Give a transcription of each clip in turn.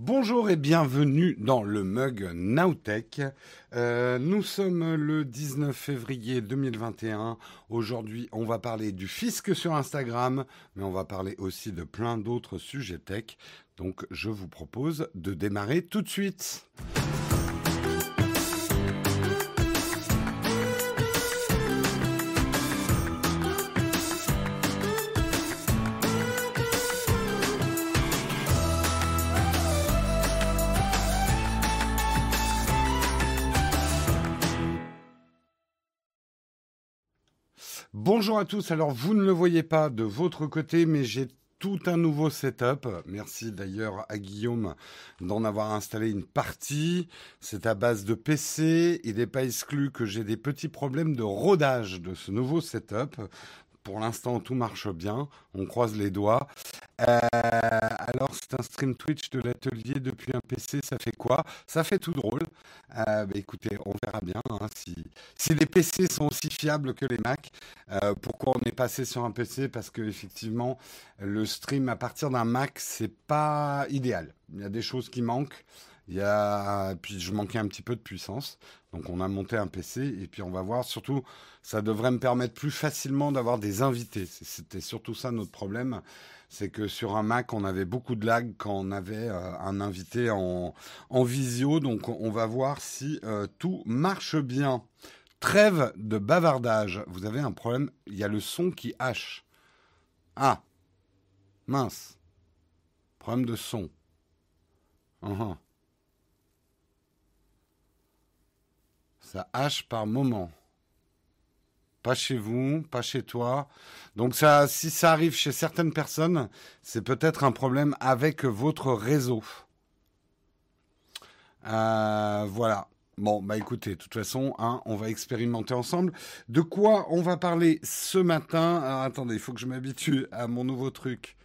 Bonjour et bienvenue dans le mug Nowtech. Euh, nous sommes le 19 février 2021. Aujourd'hui, on va parler du fisc sur Instagram, mais on va parler aussi de plein d'autres sujets tech. Donc, je vous propose de démarrer tout de suite. Bonjour à tous. Alors, vous ne le voyez pas de votre côté, mais j'ai tout un nouveau setup. Merci d'ailleurs à Guillaume d'en avoir installé une partie. C'est à base de PC. Il n'est pas exclu que j'ai des petits problèmes de rodage de ce nouveau setup. Pour l'instant, tout marche bien. On croise les doigts. Euh, alors, c'est un stream Twitch de l'atelier depuis un PC. Ça fait quoi? Ça fait tout drôle. Euh, bah, écoutez, on verra bien hein, si, si les PC sont aussi fiables que les Mac. Euh, pourquoi on est passé sur un PC Parce que effectivement, le stream à partir d'un Mac, c'est pas idéal. Il y a des choses qui manquent. Il y a, puis je manquais un petit peu de puissance. Donc on a monté un PC et puis on va voir. Surtout, ça devrait me permettre plus facilement d'avoir des invités. C'était surtout ça notre problème. C'est que sur un Mac, on avait beaucoup de lag quand on avait euh, un invité en, en, visio. Donc on va voir si euh, tout marche bien. Trêve de bavardage. Vous avez un problème. Il y a le son qui hache. Ah. Mince. Problème de son. Uh Ça hache par moment. Pas chez vous, pas chez toi. Donc ça, si ça arrive chez certaines personnes, c'est peut-être un problème avec votre réseau. Euh, voilà. Bon, bah écoutez, de toute façon, hein, on va expérimenter ensemble. De quoi on va parler ce matin? Attendez, il faut que je m'habitue à mon nouveau truc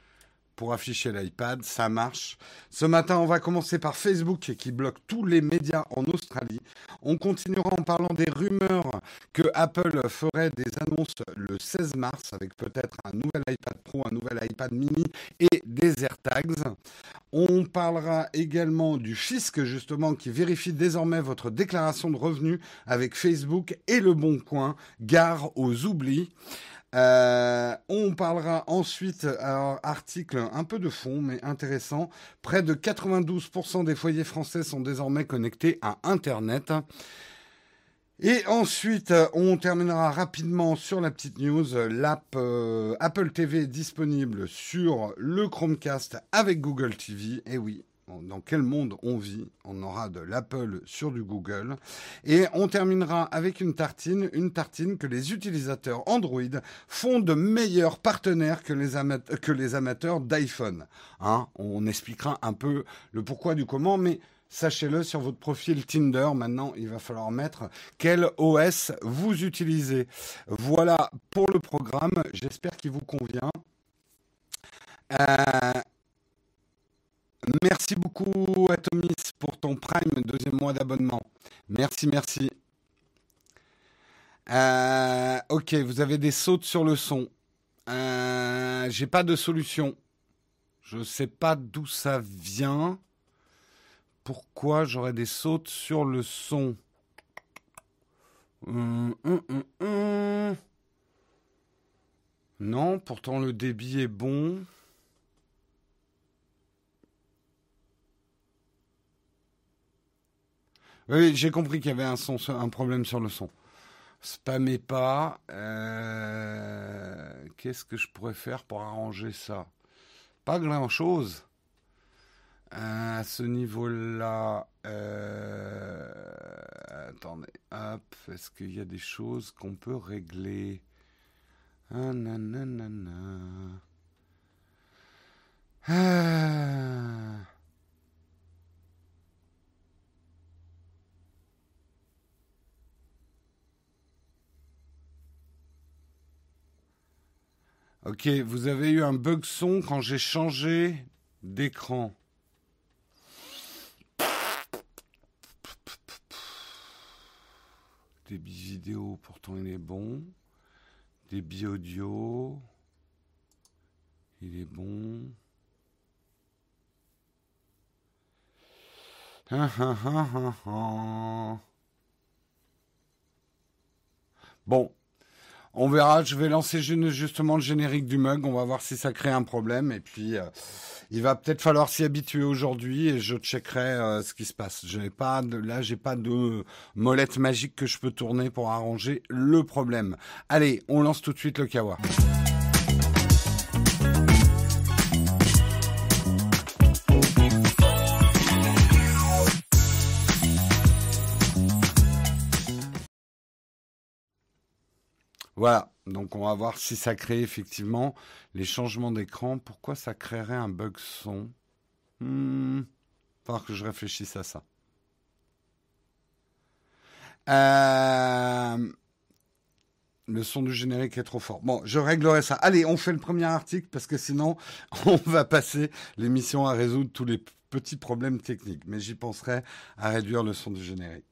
pour afficher l'iPad, ça marche. Ce matin, on va commencer par Facebook qui bloque tous les médias en Australie. On continuera en parlant des rumeurs que Apple ferait des annonces le 16 mars avec peut-être un nouvel iPad Pro, un nouvel iPad mini et des AirTags. On parlera également du fisc justement qui vérifie désormais votre déclaration de revenus avec Facebook et le Bon Coin. Gare aux oublis. Euh, on parlera ensuite, alors, article un peu de fond, mais intéressant. Près de 92% des foyers français sont désormais connectés à Internet. Et ensuite, on terminera rapidement sur la petite news. L'app euh, Apple TV est disponible sur le Chromecast avec Google TV. Et oui, dans quel monde on vit. On aura de l'Apple sur du Google. Et on terminera avec une tartine, une tartine que les utilisateurs Android font de meilleurs partenaires que les, que les amateurs d'iPhone. Hein on expliquera un peu le pourquoi du comment, mais sachez-le sur votre profil Tinder. Maintenant, il va falloir mettre quel OS vous utilisez. Voilà pour le programme. J'espère qu'il vous convient. Euh, Merci beaucoup, Atomis, pour ton Prime, deuxième mois d'abonnement. Merci, merci. Euh, ok, vous avez des sautes sur le son. Euh, J'ai pas de solution. Je sais pas d'où ça vient. Pourquoi j'aurais des sautes sur le son? Hum, hum, hum, Non, pourtant le débit est bon. Oui, j'ai compris qu'il y avait un, son, un problème sur le son. Spammez pas. Euh, qu'est-ce que je pourrais faire pour arranger ça? Pas grand-chose. Euh, à ce niveau-là, euh, attendez, hop, est-ce qu'il y a des choses qu'on peut régler? Ah, nanana. Ah. Ok, vous avez eu un bug son quand j'ai changé d'écran. Débit vidéo, pourtant il est bon. Débit audio, il est bon. Bon, on verra. Je vais lancer justement le générique du mug. On va voir si ça crée un problème. Et puis, euh, il va peut-être falloir s'y habituer aujourd'hui. Et je checkerai euh, ce qui se passe. Je n'ai pas de, là, j'ai pas de molette magique que je peux tourner pour arranger le problème. Allez, on lance tout de suite le kawa. Voilà, donc on va voir si ça crée effectivement les changements d'écran. Pourquoi ça créerait un bug son? Hmm, Falloir que je réfléchisse à ça. Euh, le son du générique est trop fort. Bon, je réglerai ça. Allez, on fait le premier article parce que sinon, on va passer l'émission à résoudre tous les petits problèmes techniques. Mais j'y penserai à réduire le son du générique.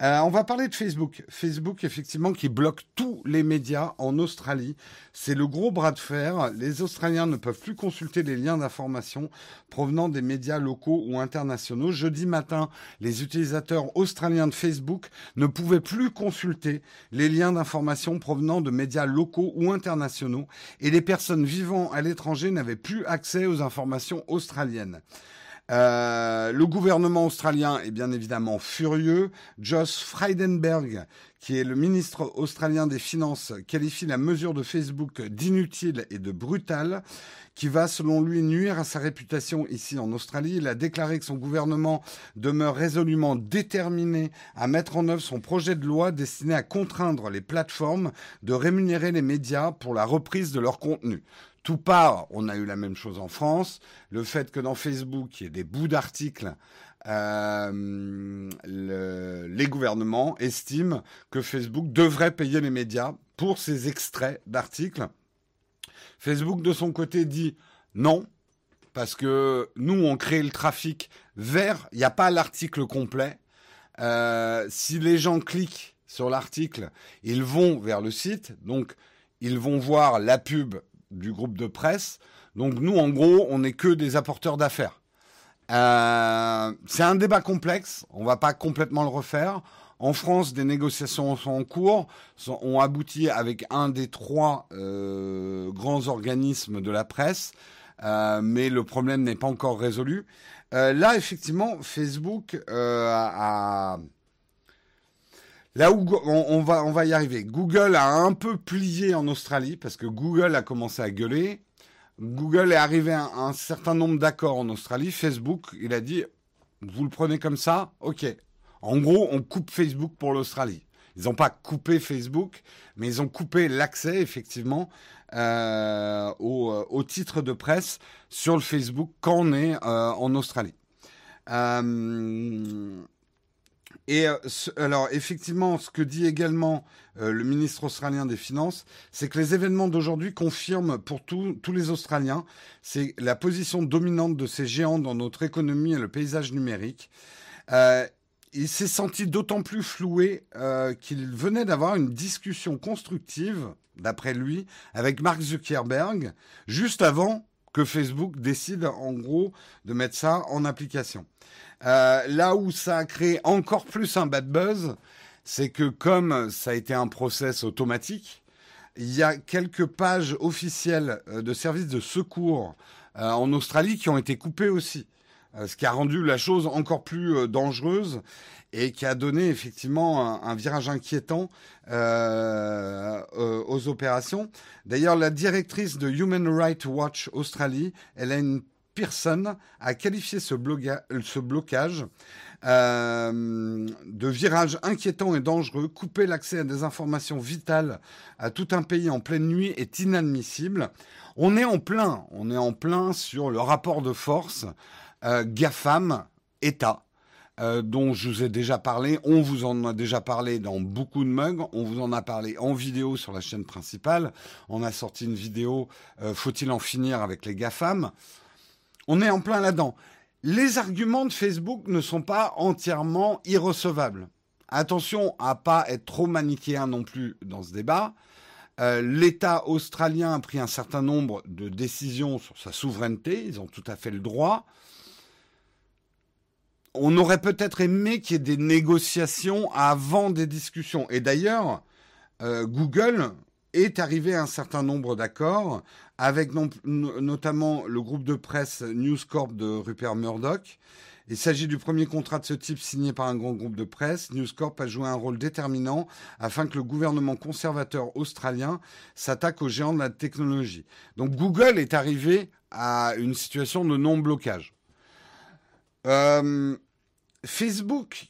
Euh, on va parler de Facebook. Facebook, effectivement, qui bloque tous les médias en Australie. C'est le gros bras de fer. Les Australiens ne peuvent plus consulter les liens d'information provenant des médias locaux ou internationaux. Jeudi matin, les utilisateurs australiens de Facebook ne pouvaient plus consulter les liens d'information provenant de médias locaux ou internationaux et les personnes vivant à l'étranger n'avaient plus accès aux informations australiennes. Euh, le gouvernement australien est bien évidemment furieux. Josh Frydenberg, qui est le ministre australien des Finances, qualifie la mesure de Facebook d'inutile et de brutale, qui va, selon lui, nuire à sa réputation ici en Australie. Il a déclaré que son gouvernement demeure résolument déterminé à mettre en œuvre son projet de loi destiné à contraindre les plateformes de rémunérer les médias pour la reprise de leur contenu. Tout part, on a eu la même chose en France. Le fait que dans Facebook, il y ait des bouts d'articles, euh, les gouvernements estiment que Facebook devrait payer les médias pour ces extraits d'articles. Facebook, de son côté, dit non, parce que nous, on crée le trafic vers, il n'y a pas l'article complet. Euh, si les gens cliquent sur l'article, ils vont vers le site, donc ils vont voir la pub du groupe de presse. Donc nous, en gros, on n'est que des apporteurs d'affaires. Euh, c'est un débat complexe, on va pas complètement le refaire. En France, des négociations sont en cours, ont abouti avec un des trois euh, grands organismes de la presse, euh, mais le problème n'est pas encore résolu. là, effectivement, Facebook a Là où on, va, on y arriver. Google a un peu plié en Australie parce que Google a commencé à gueuler. Google est arrivé à un, certain nombre d'accords en Australie. Facebook, il a dit, vous le prenez comme ça, ok. En gros, on coupe Facebook pour l'Australie. Ils n'ont pas coupé Facebook, mais ils ont coupé l'accès, effectivement, euh, au, euh, au, titre de presse sur le Facebook quand on est euh, en Australie. Et euh, alors, effectivement, ce que dit également euh, le ministre australien des Finances, c'est que les événements d'aujourd'hui confirment pour tous les Australiens, c'est la position dominante de ces géants dans notre économie et le paysage numérique. Euh, il s'est senti d'autant plus floué qu'il venait d'avoir une discussion constructive, d'après lui, avec Mark Zuckerberg, juste avant que Facebook décide en gros de mettre ça en application. Euh, là où ça a créé encore plus un bad buzz, c'est que comme ça a été un process automatique, il y a quelques pages officielles euh, de services de secours euh, en Australie qui ont été coupées aussi. Ce qui a rendu la chose encore plus dangereuse et qui a donné effectivement un, virage inquiétant aux opérations. D'ailleurs, la directrice de Human Rights Watch Australie, Hélène Pearson a qualifié ce, blocage euh, de virage inquiétant et dangereux. Couper l'accès à des informations vitales à tout un pays en pleine nuit est inadmissible. On est en plein, on est en plein sur le rapport de force euh, GAFAM-État. Euh, dont je vous ai déjà parlé. On vous en a déjà parlé dans beaucoup de mugs. On vous en a parlé en vidéo sur la chaîne principale. On a sorti une vidéo Faut-il en finir avec les GAFAM? On est en plein là-dedans. Les arguments de Facebook ne sont pas entièrement irrecevables. Attention à pas être trop manichéen non plus dans ce débat. Euh, L'État australien a pris un certain nombre de décisions sur sa souveraineté, ils ont tout à fait le droit. On aurait peut-être aimé qu'il y ait des négociations avant des discussions. Et d'ailleurs, euh, Google est arrivé à un certain nombre d'accords avec notamment le groupe de presse News Corp de Rupert Murdoch. Il s'agit du premier contrat de ce type signé par un grand groupe de presse. News Corp a joué un rôle déterminant afin que le gouvernement conservateur australien s'attaque aux géants de la technologie. Donc Google est arrivé à une situation de non-blocage. Euh, Facebook,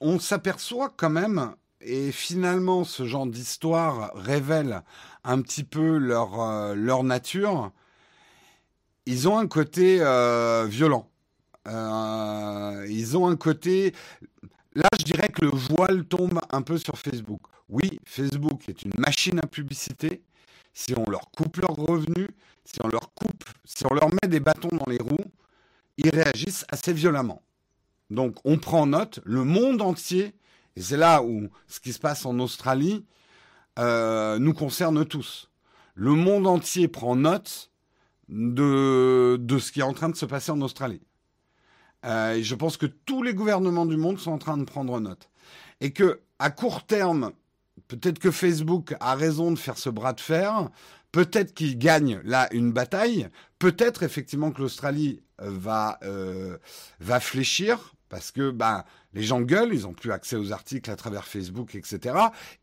on s'aperçoit quand même, et finalement ce genre d'histoire révèle un petit peu leur, euh, leur nature, ils ont un côté euh, violent. ils ont un côté... Là, je dirais que le voile tombe un peu sur Facebook. Oui, Facebook est une machine à publicité. Si on leur coupe leurs revenus, si on leur coupe, si on leur met des bâtons dans les roues, ils réagissent assez violemment. Donc on prend note, le monde entier, et c'est là où ce qui se passe en Australie euh, nous concerne tous. Le monde entier prend note de, ce qui est en train de se passer en Australie. Euh, et je pense que tous les gouvernements du monde sont en train de prendre note. Et que, à court terme, peut-être que Facebook a raison de faire ce bras de fer, peut-être qu'il gagne là une bataille, peut-être effectivement que l'Australie va, euh, va fléchir parce que bah, les gens gueulent, ils n'ont plus accès aux articles à travers Facebook, etc.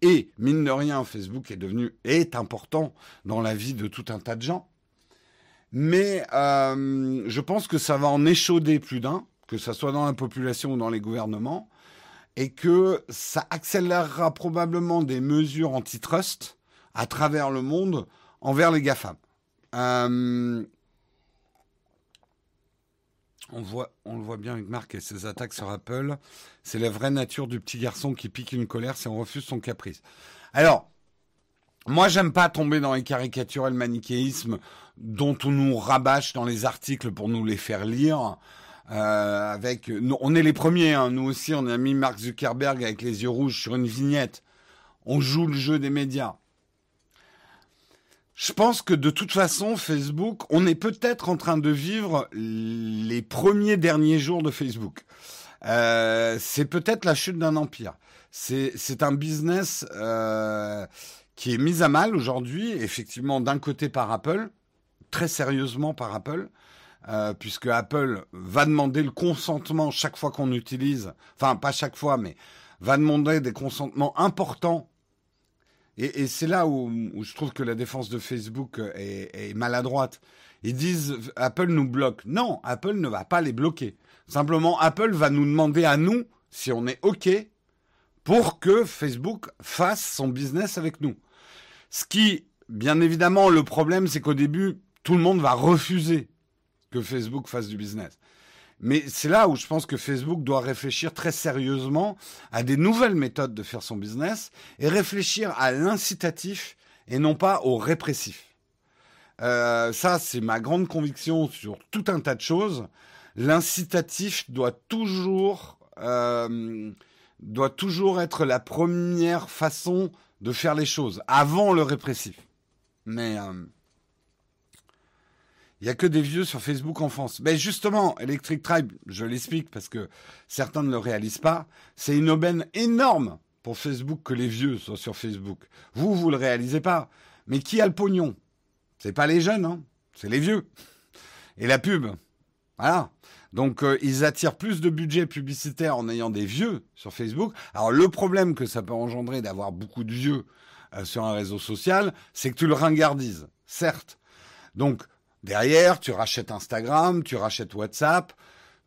Et mine de rien, Facebook est devenu est important dans la vie de tout un tas de gens. Mais euh, je pense que ça va en échauder plus d'un, que ce soit dans la population ou dans les gouvernements, et que ça accélérera probablement des mesures antitrust à travers le monde envers les GAFAM. Euh, on, voit, on le voit bien avec Marc et ses attaques sur Apple. C'est la vraie nature du petit garçon qui pique une colère si on refuse son caprice. Alors, moi, j'aime pas tomber dans les caricatures et le manichéisme dont on nous rabâche dans les articles pour nous les faire lire. Euh, avec, on est les premiers, hein. nous aussi, on a mis Mark Zuckerberg avec les yeux rouges sur une vignette. On joue le jeu des médias. Je pense que de toute façon, Facebook, on est peut-être en train de vivre les premiers derniers jours de Facebook. Euh, c'est peut-être la chute d'un empire. C'est un business euh, qui est mis à mal aujourd'hui, effectivement, d'un côté par Apple, très sérieusement par Apple, euh, puisque Apple va demander le consentement chaque fois qu'on utilise, enfin pas chaque fois, mais va demander des consentements importants et, c'est là où, je trouve que la défense de Facebook est, maladroite. Ils disent Apple nous bloque. Non, Apple ne va pas les bloquer. Simplement, Apple va nous demander à nous si on est OK pour que Facebook fasse son business avec nous. Ce qui, bien évidemment, le problème, c'est qu'au début, tout le monde va refuser que Facebook fasse du business. Mais c'est là où je pense que Facebook doit réfléchir très sérieusement à des nouvelles méthodes de faire son business et réfléchir à l'incitatif et non pas au répressif. Euh, ça, c'est ma grande conviction sur tout un tas de choses. L'incitatif doit toujours, euh, doit toujours être la première façon de faire les choses, avant le répressif. Mais euh, il n'y a que des vieux sur Facebook en France. Mais justement, Electric Tribe, je l'explique parce que certains ne le réalisent pas, c'est une aubaine énorme pour Facebook que les vieux soient sur Facebook. Vous, vous le réalisez pas. Mais qui a le pognon? C'est pas les jeunes, hein c'est les vieux. Et la pub. Voilà. Donc euh, ils attirent plus de budget publicitaire en ayant des vieux sur Facebook. Alors le problème que ça peut engendrer d'avoir beaucoup de vieux euh, sur un réseau social, c'est que tu le ringardises, certes. Donc Derrière, tu rachètes Instagram, tu rachètes WhatsApp,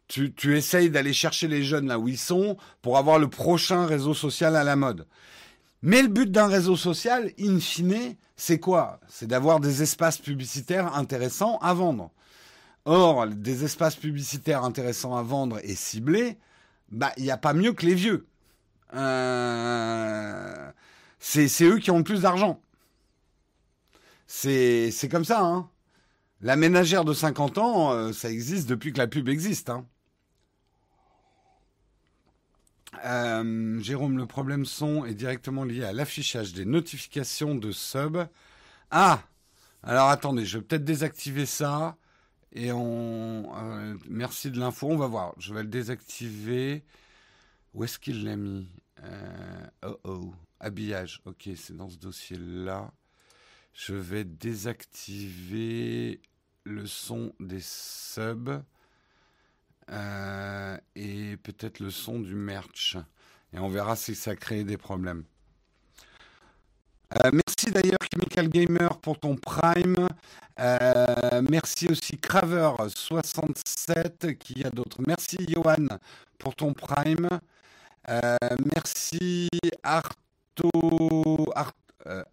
tu, tu essayes d'aller chercher les jeunes là où ils sont pour avoir le prochain réseau social à la mode. Mais le but d'un réseau social, in fine, c'est quoi? C'est d'avoir des espaces publicitaires intéressants à vendre. Or, des espaces publicitaires intéressants à vendre et ciblés, bah, il n'y a pas mieux que les vieux. Euh, c'est eux qui ont le plus d'argent. C'est comme ça, hein. La ménagère de 50 ans, euh, ça existe depuis que la pub existe. Hein. Euh, Jérôme, le problème son est directement lié à l'affichage des notifications de sub. Ah Alors attendez, je vais peut-être désactiver ça Et on. Euh, merci de l'info. On va voir. Je vais le désactiver. Où est-ce qu'il l'a mis? Oh oh. Habillage. Ok, c'est dans ce dossier-là. Je vais désactiver le son des subs. Euh, et peut-être le son du merch. Et on verra si ça crée des problèmes. Euh, merci d'ailleurs Chemical Gamer pour ton Prime. Euh, merci aussi Craver67 qui a d'autres. Merci Johan pour ton Prime. Merci Arto, Art,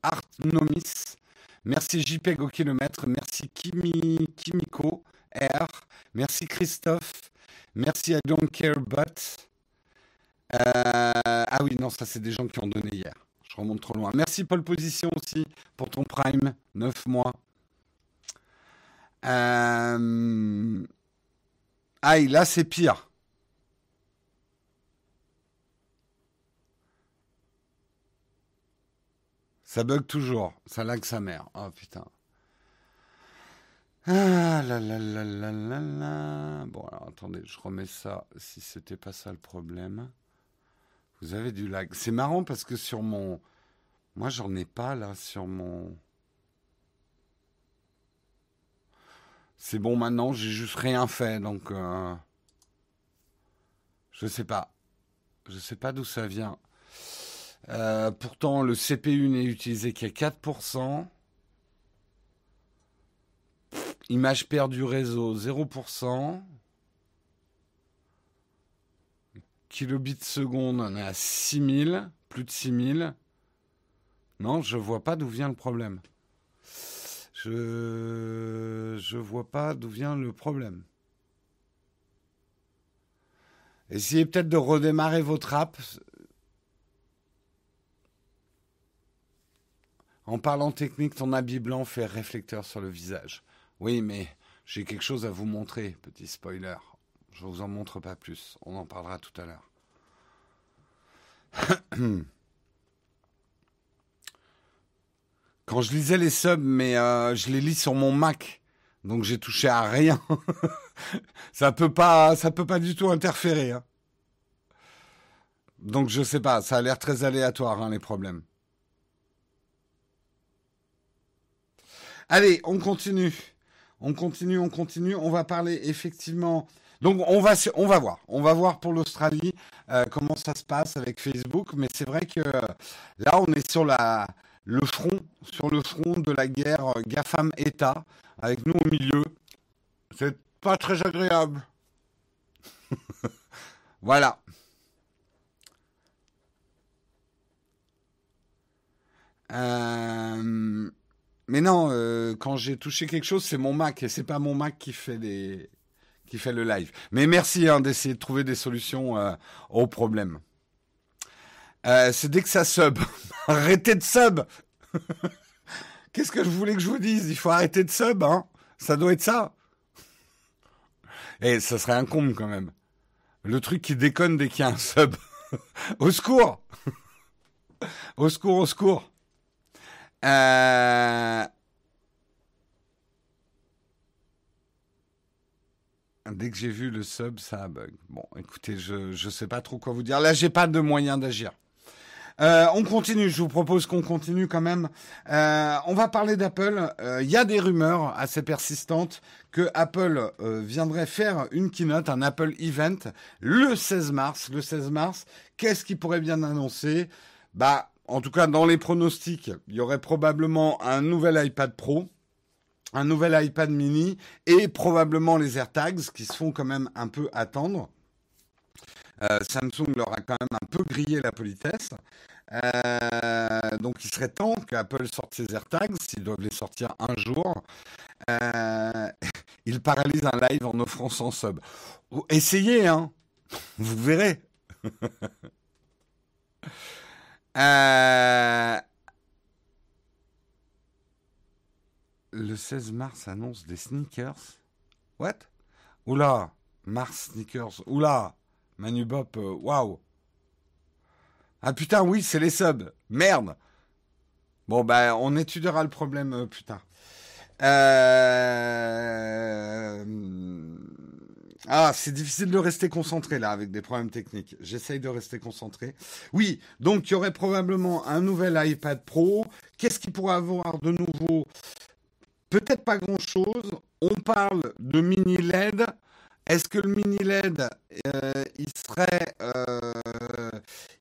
Artnomis. Merci JPEG au kilomètre. Merci Kimi, Kimiko R. Merci Christophe. Merci à Don't Care But. ah oui, non, ça c'est des gens qui ont donné hier. Je remonte trop loin. Merci Paul Position aussi pour ton Prime, 9 mois. Euh... Aïe, là c'est pire. Ça bug toujours. Ça lag sa mère. Oh putain. Ah là là là là là là. Bon alors attendez, je remets ça si c'était pas ça le problème. Vous avez du lag. C'est marrant parce que sur mon. Moi, j'en ai pas là sur mon. C'est bon maintenant, j'ai juste rien fait donc. Euh... Je sais pas. Je sais pas d'où ça vient. Euh, pourtant, le CPU n'est utilisé qu'à 4%. Image perdue réseau 0% kilobits seconde, on est à 6000, plus de 6000. Non, je vois pas d'où vient le problème. Je je vois pas d'où vient le problème. Essayez peut-être de redémarrer votre app. En parlant technique, ton habit blanc fait réflecteur sur le visage. Oui, mais j'ai quelque chose à vous montrer, petit spoiler. Je vous en montre pas plus. On en parlera tout à l'heure. Quand je lisais les subs, mais euh, je les lis sur mon Mac, donc j'ai touché à rien. ça peut peut pas du tout interférer. Hein. Donc je sais pas, ça a l'air très aléatoire hein, les problèmes. Allez, on continue. On continue, on continue. On va parler effectivement donc on va, voir. On va voir pour l'Australie euh, comment ça se passe avec Facebook. Mais c'est vrai que là, on est sur la, le front, sur le front de la guerre GAFAM-État, avec nous au milieu. C'est pas très agréable. voilà. Euh, mais non, euh, quand j'ai touché quelque chose, c'est mon Mac et c'est pas mon Mac qui fait le live. Mais merci hein, d'essayer de trouver des solutions euh, aux problèmes. Euh, c'est dès que ça sub. Arrêtez de sub Qu'est-ce que je voulais que je vous dise? Il faut arrêter de sub, hein Ça doit être ça. Et ça serait un comble quand même. Le truc qui déconne dès qu'il y a un sub. au secours Au secours, au secours euh... Dès que j'ai vu le sub, ça bug. Bon, écoutez, je ne sais pas trop quoi vous dire. Là, j'ai pas de moyen d'agir. Euh, on continue, je vous propose qu'on continue quand même. Euh, on va parler d'Apple. Il y a des rumeurs assez persistantes que Apple viendrait faire une keynote, un Apple Event, le 16 mars. Le 16 mars, qu'est-ce qui pourrait bien annoncer? Bah, en tout cas, dans les pronostics, il y aurait probablement un nouvel iPad Pro un nouvel iPad mini et probablement les AirTags qui se font quand même un peu attendre. Euh, Samsung leur a quand même un peu grillé la politesse. Euh, donc il serait temps qu'Apple sorte ses AirTags, s'ils doivent les sortir un jour. Euh, ils paralysent un live en offrant son sub. Essayez, hein Vous verrez. euh, le 16 mars annonce des sneakers. What? Oula, Mars sneakers. Oula, Manu Bop, euh, waouh. Ah putain, oui, c'est les subs. Merde. Bon, ben, on étudiera le problème euh, plus tard. Euh... Ah, c'est difficile de rester concentré là avec des problèmes techniques. J'essaye de rester concentré. Oui, donc il y aurait probablement un nouvel iPad Pro. Qu'est-ce qu'il pourrait avoir de nouveau? Peut-être pas grand-chose. On parle de mini LED. Est-ce que le mini LED, euh, il serait, euh,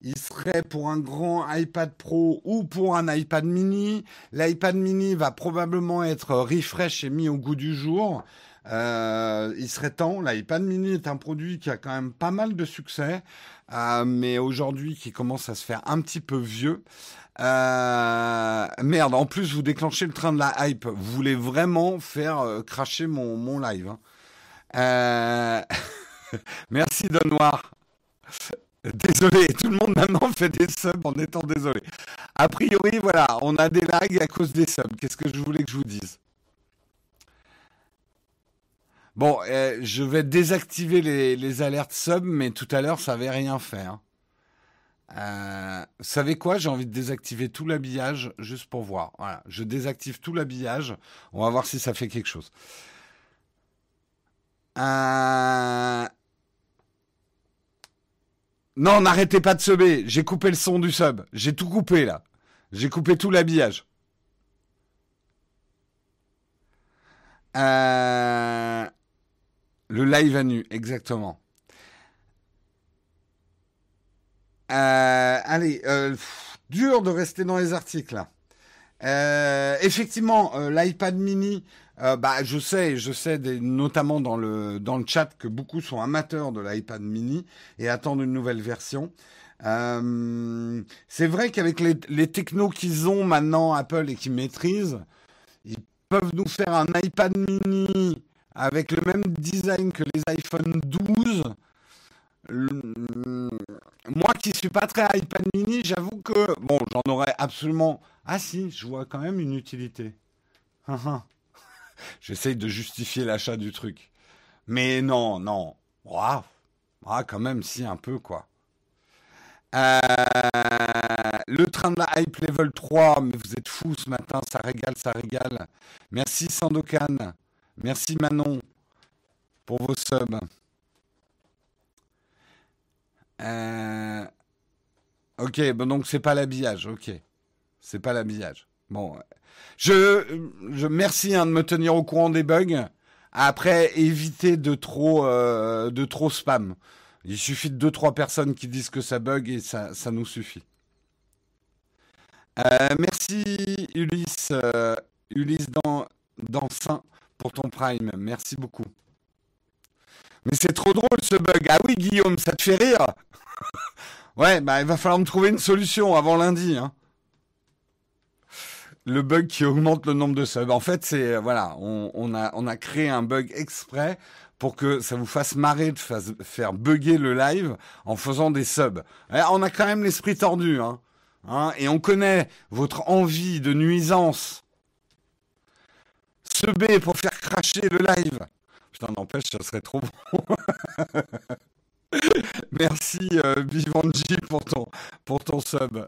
il serait pour un grand iPad Pro ou pour un iPad Mini? L'iPad Mini va probablement être refresh et mis au goût du jour. Euh, il serait temps. L'iPad Mini est un produit qui a quand même pas mal de succès, mais aujourd'hui qui commence à se faire un petit peu vieux. merde, en plus vous déclenchez le train de la hype. Vous voulez vraiment faire cracher mon, live. Hein. Euh... Merci Noir. Désolé, tout le monde maintenant fait des subs en étant désolé. A priori, voilà, on a des lags à cause des subs. Qu'est-ce que je voulais que je vous dise? Bon, euh, je vais désactiver les, alertes sub, mais tout à l'heure, ça n'avait rien fait. Hein. Euh, vous savez quoi? J'ai envie de désactiver tout l'habillage juste pour voir. Voilà, je désactive tout l'habillage. On va voir si ça fait quelque chose. Euh... Non, n'arrêtez pas de subber. J'ai coupé le son du sub. J'ai tout coupé là. J'ai coupé tout l'habillage. Euh... Le live à nu, exactement. Euh, allez, euh, dur de rester dans les articles. Euh, effectivement, l'iPad mini bah, je sais, je sais, notamment dans le dans le chat, que beaucoup sont amateurs de l'iPad Mini et attendent une nouvelle version. C'est vrai qu'avec les, les technos qu'ils ont maintenant, Apple, et qu'ils maîtrisent, ils peuvent nous faire un iPad Mini avec le même design que les iPhone 12. moi qui suis pas très iPad mini, j'avoue que bon, j'en aurais absolument. Ah si, je vois quand même une utilité. Hein, hein. J'essaye de justifier l'achat du truc. Mais non, non. Ah, quand même, si, un peu, quoi. Euh, le train de la hype level 3, mais vous êtes fous ce matin, ça régale, ça régale. Merci Sandokan, merci Manon pour vos subs. Euh, ok, donc c'est pas l'habillage, ok. C'est pas l'habillage. Bon, je, je merci hein, de me tenir au courant des bugs. Après, évitez de trop, euh, de trop spam. Il suffit de deux trois personnes qui disent que ça bug et ça, ça nous suffit. Euh, merci Ulysse, Ulysse dans, dans Saint pour ton prime. Merci beaucoup. Mais c'est trop drôle ce bug. Ah oui Guillaume, ça te fait rire Ouais, bah il va falloir me trouver une solution avant lundi. Hein le bug qui augmente le nombre de subs. En fait, c'est voilà, on, a on a créé un bug exprès pour que ça vous fasse marrer de faire bugger le live en faisant des subs. on a quand même l'esprit tordu, hein, hein, et on connaît votre envie de nuisance. Subber pour faire cracher le live. Putain, n'empêche, ça serait trop bon. Merci euh, Bivanji pour ton, pour ton sub.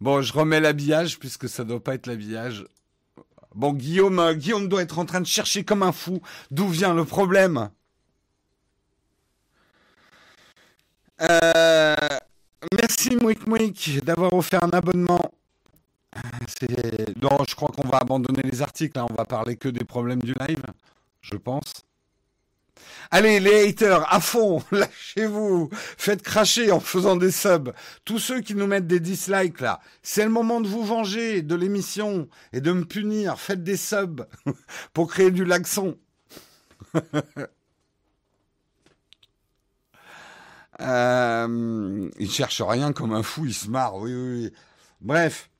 Bon, je remets l'habillage puisque ça doit pas être l'habillage. Bon, Guillaume, euh, Guillaume doit être en train de chercher comme un fou d'où vient le problème? Euh, merci Mouik Mouik d'avoir offert un abonnement. Non, je crois qu'on va abandonner les articles. Hein. On va parler que des problèmes du live, je pense. Allez, les haters, à fond, lâchez-vous, faites cracher en faisant des subs. Tous ceux qui nous mettent des dislikes là, c'est le moment de vous venger de l'émission et de me punir. Faites des subs pour créer du laxon. euh, il cherche rien comme un fou, il se marre. Oui, oui, oui. Bref.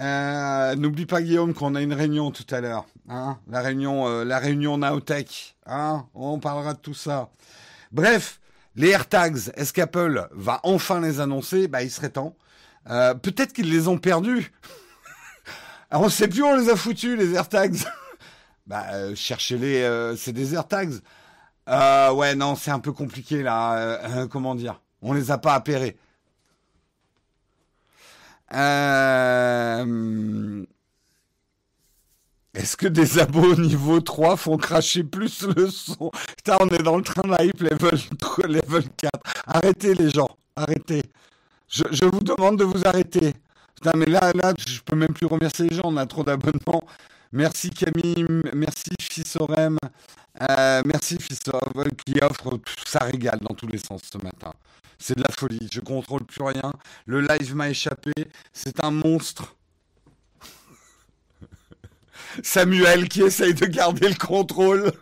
Euh, n'oublie pas Guillaume qu'on a une réunion tout à l'heure. Hein la réunion, euh, la réunion Naotech. Hein On parlera de tout ça. Bref, les AirTags, est-ce qu'Apple va enfin les annoncer? Bah, il serait temps. Euh, peut-être qu'ils les ont perdus. On sait plus où on les a foutus, les AirTags. bah, cherchez-les, c'est des AirTags. ouais, non, c'est un peu compliqué là. comment dire? On les a pas appairés. Euh, Est-ce que des abos niveau 3 font cracher plus le son? Putain, on est dans le train hype level, level 4. Arrêtez les gens, arrêtez. Je, je vous demande de vous arrêter. Putain, mais là, là, je peux même plus remercier les gens, on a trop d'abonnements. Merci Camille, merci Fissorem, euh, merci Fissorem qui offre, ça régale dans tous les sens ce matin. C'est de la folie, je contrôle plus rien. Le live m'a échappé, c'est un monstre. Samuel qui essaye de garder le contrôle.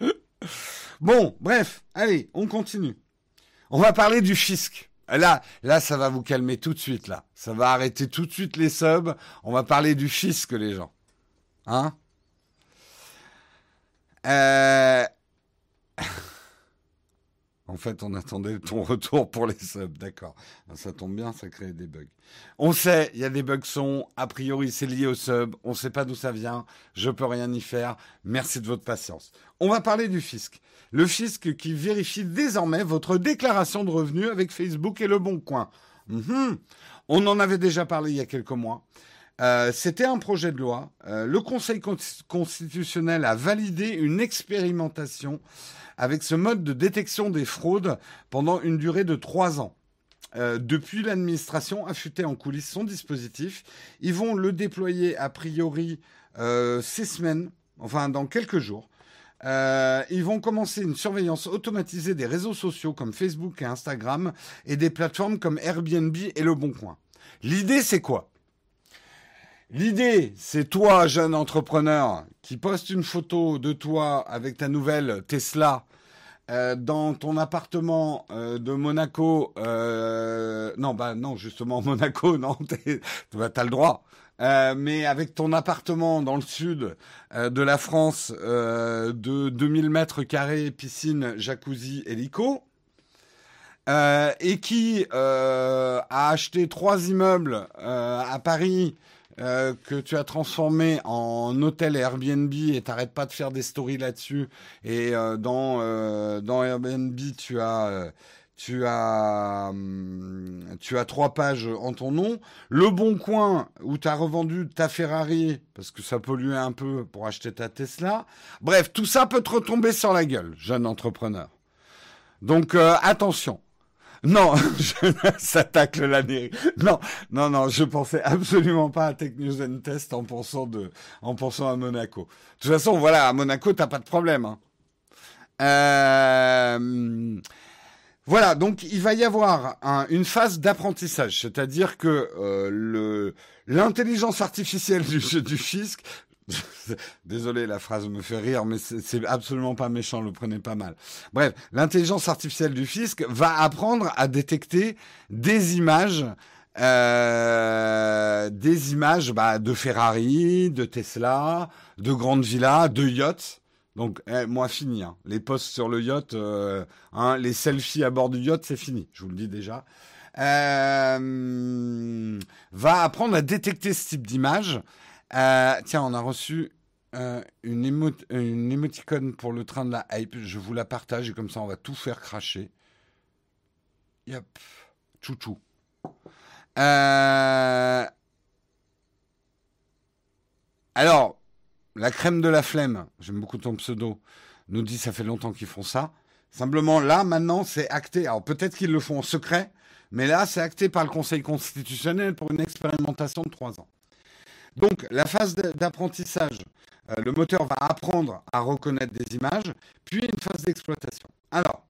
bon, bref, allez, on continue. On va parler du fisc. Là, là, ça va vous calmer tout de suite, là. Ça va arrêter tout de suite les subs. On va parler du fisc, les gens. Hein? Euh... En fait, on attendait ton retour pour les subs, d'accord. Ça tombe bien, ça crée des bugs. On sait, il y a des bugs son, a priori c'est lié au sub, on ne sait pas d'où ça vient, je peux rien y faire. Merci de votre patience. On va parler du fisc. Le fisc qui vérifie désormais votre déclaration de revenus avec Facebook et Le Bon Coin. Mmh. On en avait déjà parlé il y a quelques mois. Euh, C'était un projet de loi. Euh, le Conseil constitutionnel a validé une expérimentation avec ce mode de détection des fraudes pendant une durée de trois ans. Euh, depuis, l'administration a affûté en coulisses son dispositif. Ils vont le déployer a priori euh, six semaines, enfin dans quelques jours. Euh, ils vont commencer une surveillance automatisée des réseaux sociaux comme Facebook et Instagram et des plateformes comme Airbnb et Le Bon Coin. L'idée, c'est quoi? L'idée, c'est toi, jeune entrepreneur, qui poste une photo de toi avec ta nouvelle Tesla euh, dans ton appartement euh, de Monaco. Euh, non, bah non, justement Monaco, non, bah, t'as le droit. Mais avec ton appartement dans le sud de la France de 2000 mètres carrés, piscine, jacuzzi, hélico, et qui a acheté trois immeubles à Paris euh, que tu as transformé en hôtel Airbnb et t'arrêtes pas de faire des stories là-dessus. Et euh, dans euh, dans Airbnb, tu as tu as hum, tu as trois pages en ton nom. Le Bon Coin où tu as revendu ta Ferrari parce que ça polluait un peu pour acheter ta Tesla. Bref, tout ça peut te retomber sur la gueule, jeune entrepreneur. Donc attention. Non, je s'attaque l'année. Non, non, non, je pensais absolument pas à Tech News and Test en pensant de, en pensant à Monaco. De toute façon, voilà, à Monaco, t'as pas de problème. Hein. Euh, voilà, donc il va y avoir un, une phase d'apprentissage, c'est-à-dire que euh, l'intelligence artificielle du fisc Désolé, la phrase me fait rire, mais c'est absolument pas méchant, le prenez pas mal. Bref, l'intelligence artificielle du fisc va apprendre à détecter des images, euh, des images bah, de Ferrari, de Tesla, de grandes villas, de yachts. Donc, eh, moi, fini. Hein. Les posts sur le yacht, euh, hein, les selfies à bord du yacht, c'est fini. Je vous le dis déjà. Euh, va apprendre à détecter ce type d'image euh, tiens, on a reçu euh, une, une émoticône pour le train de la hype. Je vous la partage et comme ça, on va tout faire cracher. Yep. Chouchou. Euh... Alors, la crème de la flemme, j'aime beaucoup ton pseudo, nous dit ça fait longtemps qu'ils font ça. Simplement, là, maintenant, c'est acté. Alors, peut-être qu'ils le font en secret, mais là, c'est acté par le Conseil constitutionnel pour une expérimentation de trois ans. Donc la phase d'apprentissage, euh, le moteur va apprendre à reconnaître des images, puis une phase d'exploitation. Alors,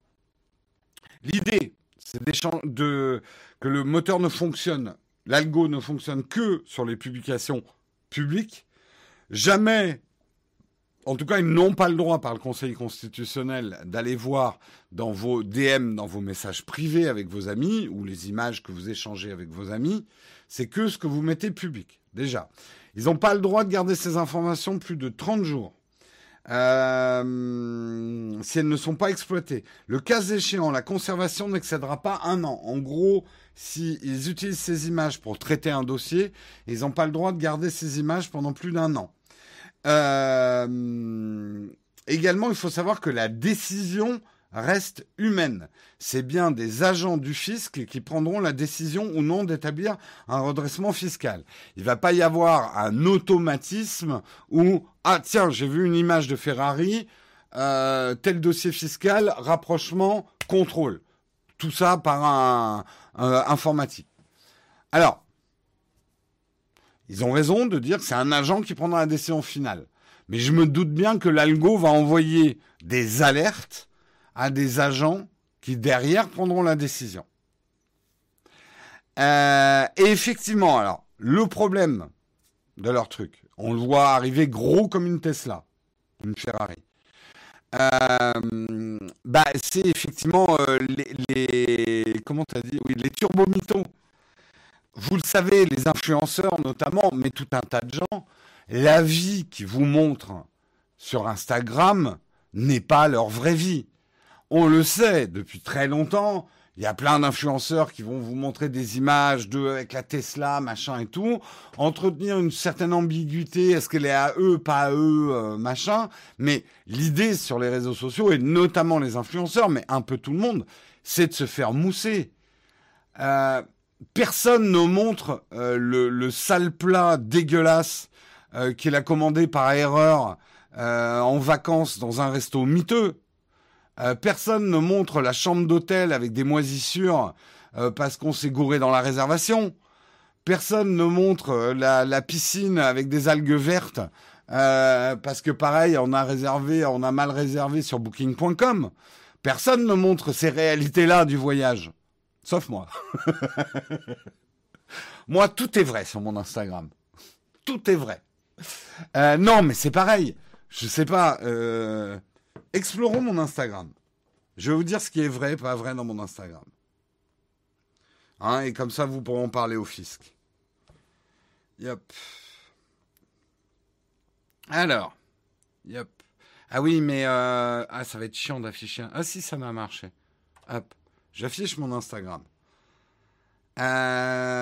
l'idée, c'est de, que le moteur ne fonctionne, l'algo ne fonctionne que sur les publications publiques. Jamais, en tout cas, ils n'ont pas le droit par le Conseil constitutionnel d'aller voir dans vos DM, dans vos messages privés avec vos amis, ou les images que vous échangez avec vos amis. C'est que ce que vous mettez public déjà. Ils n'ont pas le droit de garder ces informations plus de 30 jours. Euh, si elles ne sont pas exploitées. Le cas échéant, la conservation n'excédera pas un an. En gros, s'ils utilisent ces images pour traiter un dossier, ils n'ont pas le droit de garder ces images pendant plus d'un an. Euh, également, il faut savoir que la décision reste humaine. C'est bien des agents du fisc qui prendront la décision ou non d'établir un redressement fiscal. Il ne va pas y avoir un automatisme où ah tiens j'ai vu une image de Ferrari, euh, tel dossier fiscal, rapprochement, contrôle. Tout ça par un, un informatique. Alors, ils ont raison de dire que c'est un agent qui prendra la décision finale. Mais je me doute bien que l'algo va envoyer des alertes à des agents qui derrière prendront la décision. Euh, et effectivement, alors, le problème de leur truc, on le voit arriver gros comme une Tesla, une Ferrari. Euh, bah, c'est effectivement euh, les, les, comment t'as dit oui les. Vous le savez, les influenceurs notamment, mais tout un tas de gens, la vie qu'ils vous montrent sur Instagram n'est pas leur vraie vie on le sait depuis très longtemps. Il y a plein d'influenceurs qui vont vous montrer des images de avec la Tesla, machin et tout, entretenir une certaine ambiguïté, est-ce qu'elle est à eux, pas à eux, euh, machin. Mais l'idée sur les réseaux sociaux et notamment les influenceurs, mais un peu tout le monde, c'est de se faire mousser. Euh, personne ne montre euh, le, sale plat dégueulasse qu'il a commandé par erreur en vacances dans un resto miteux. Euh, personne ne montre la chambre d'hôtel avec des moisissures euh, parce qu'on s'est gouré dans la réservation. Personne ne montre euh, la, piscine avec des algues vertes parce que pareil, on a réservé, on a mal réservé sur Booking.com. Personne ne montre ces réalités-là du voyage, sauf moi. moi, tout est vrai sur mon Instagram. Tout est vrai. non, mais c'est pareil. Je sais pas. Explorons mon Instagram. Je vais vous dire ce qui est vrai pas vrai dans mon Instagram. Hein, et comme ça, vous pourrez en parler au fisc. Yep. Alors. Yep. Ah oui, mais euh, ah, ça va être chiant d'afficher. Ah si, ça m'a marché. Hop. J'affiche mon Instagram. Euh...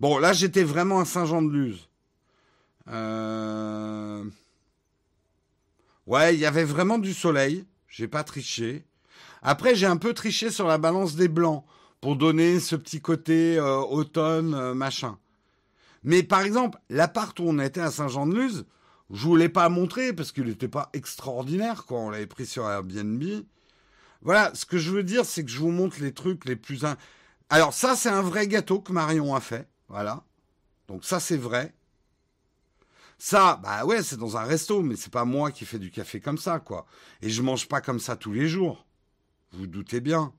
Bon, là, j'étais vraiment à Saint-Jean-de-Luz. Euh... Ouais, il y avait vraiment du soleil. J'ai pas triché. Après, j'ai un peu triché sur la balance des blancs pour donner ce petit côté euh, automne, machin. Mais par exemple, l'appart où on était à Saint-Jean-de-Luz, je voulais pas montrer parce qu'il n'était pas extraordinaire, quoi. On l'avait pris sur Airbnb. Voilà, ce que je veux dire, c'est que je vous montre les trucs les plus... Alors ça, c'est un vrai gâteau que Marion a fait. Voilà. Donc ça, c'est vrai. Ça, bah ouais, c'est dans un resto, mais c'est pas moi qui fais du café comme ça, quoi. Et je mange pas comme ça tous les jours. Vous, doutez bien.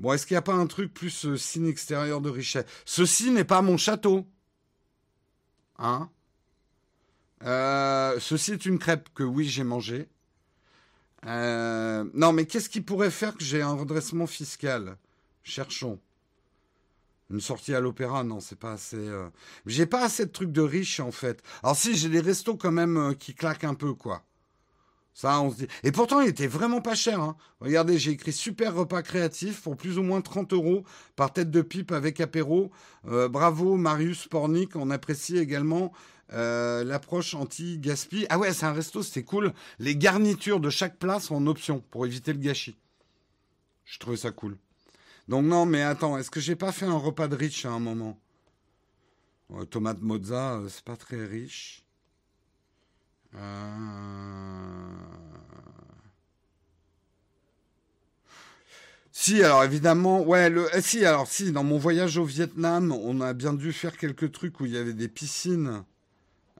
Bon, est-ce qu'il n'y a pas un truc plus euh, signe extérieur de richesse? Ceci n'est pas mon château. Hein? Euh, Ceci est une crêpe que oui, j'ai mangée. Euh, non, mais qu'est-ce qui pourrait faire que j'ai un redressement fiscal? Cherchons. Une sortie à l'opéra, non, c'est pas assez. Euh... J'ai pas assez de trucs de riches en fait. Alors si, j'ai des restos quand même euh, qui claquent un peu, quoi. Ça, on se dit. Et pourtant, il était vraiment pas cher. Hein. Regardez, j'ai écrit super repas créatif pour plus ou moins 30 euros par tête de pipe avec apéro. Bravo, Marius Pornic. On apprécie également euh, l'approche anti-gaspi. Ah ouais, c'est un resto, c'était cool. Les garnitures de chaque plat sont en option pour éviter le gâchis. Je trouvais ça cool. Donc non, mais attends, est-ce que j'ai pas fait un repas de riche à un moment? Tomate mozza, euh, c'est pas très riche. Euh, si, alors évidemment, ouais, eh, si, alors si, dans mon voyage au Vietnam, on a bien dû faire quelques trucs où il y avait des piscines.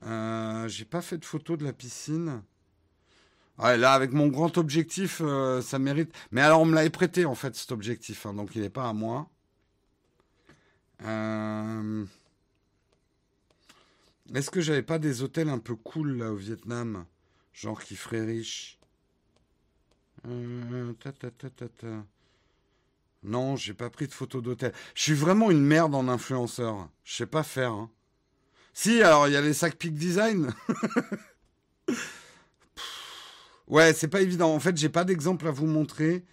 Euh, j'ai pas fait de photo de la piscine. Ouais, là, avec mon grand objectif, euh, ça mérite. Mais alors, on me l'avait prêté, en fait, cet objectif. Hein, donc, il n'est pas à moi. Euh, est-ce que j'avais pas des hôtels un peu cool, là, au Vietnam? Genre qui ferait riche Non, j'ai pas pris de photo d'hôtel. Je suis vraiment une merde en influenceur. Je sais pas faire. Hein. Si, alors, il y a les sacs Peak Design. Ouais, c'est pas évident. En fait, j'ai pas d'exemple à vous montrer.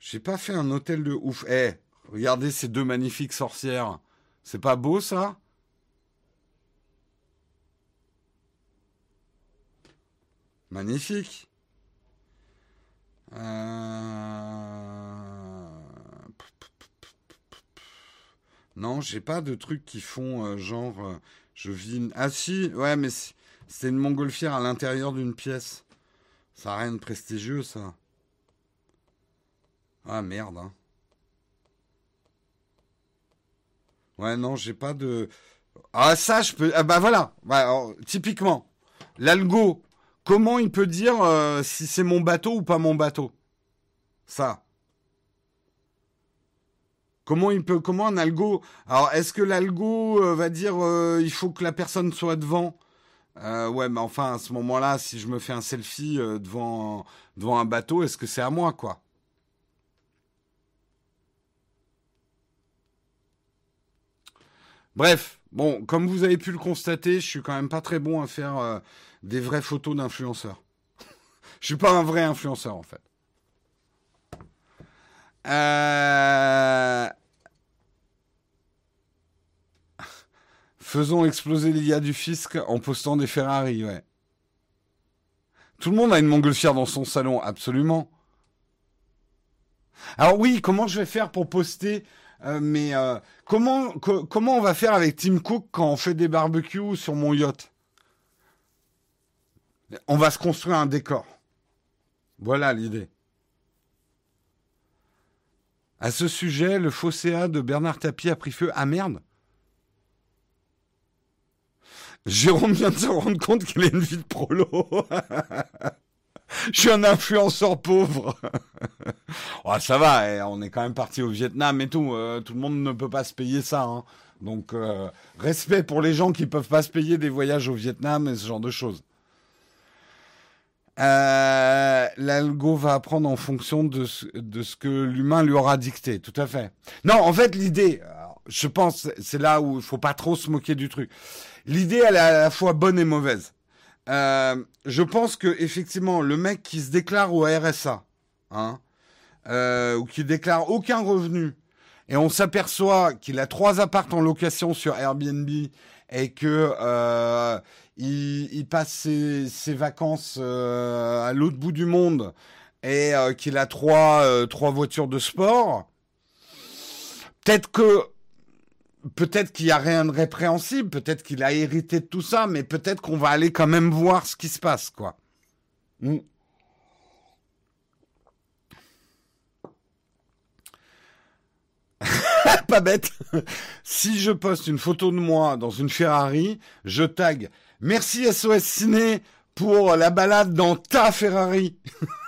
J'ai pas fait un hôtel de ouf. Eh, regardez ces deux magnifiques sorcières. C'est pas beau ça? Magnifique. Euh... Non, j'ai pas de trucs qui font euh, genre euh, je vis. Ah si, ouais, mais c'est une montgolfière à l'intérieur d'une pièce. Ça n'a rien de prestigieux, ça. Ah merde. Hein. Ouais, non, j'ai pas de. Ah ça, je peux. Ah bah voilà. typiquement, l'algo. Comment il peut dire euh, si c'est mon bateau ou pas mon bateau? Ça. Comment il peut, comment un algo, alors est-ce que l'algo euh, va dire euh, il faut que la personne soit devant? Euh, Ouais, mais enfin à ce moment-là, si je me fais un selfie devant devant un bateau, est-ce que c'est à moi quoi? Bref, bon, comme vous avez pu le constater, je suis quand même pas très bon à faire des vraies photos d'influenceurs. je suis pas un vrai influenceur en fait. Euh... Faisons exploser l'IA du fisc en postant des Ferrari, ouais. Tout le monde a une montgolfière dans son salon, absolument. Alors oui, comment je vais faire pour poster euh, mais euh, comment comment on va faire avec Tim Cook quand on fait des barbecues sur mon yacht? On va se construire un décor. Voilà l'idée. À ce sujet, le fosséa de Bernard Tapie a pris feu. Ah merde Jérôme vient de se rendre compte qu'il a une vie de prolo. Je suis un influenceur pauvre. oh, ça va, eh, on est quand même parti au Vietnam et tout. Euh, tout le monde ne peut pas se payer ça. Hein. Donc, euh, respect pour les gens qui peuvent pas se payer des voyages au Vietnam et ce genre de choses. Euh, l'algo va apprendre en fonction de ce, que l'humain lui aura dicté, tout à fait. Non, en fait, l'idée, je pense, c'est là où il faut pas trop se moquer du truc. L'idée, elle est à la fois bonne et mauvaise. Euh, je pense que effectivement, le mec qui se déclare au RSA, hein, euh, ou qui déclare aucun revenu, et on s'aperçoit qu'il a trois appartes en location sur Airbnb et que euh, il, passe ses, vacances euh, à l'autre bout du monde et euh, qu'il a trois, euh, trois voitures de sport, peut-être que peut-être qu'il n'y a rien de répréhensible, peut-être qu'il a hérité de tout ça, mais peut-être qu'on va aller quand même voir ce qui se passe, quoi. Hmm. pas bête. si je poste une photo de moi dans une Ferrari, je tag Merci SOS Ciné pour la balade dans ta Ferrari.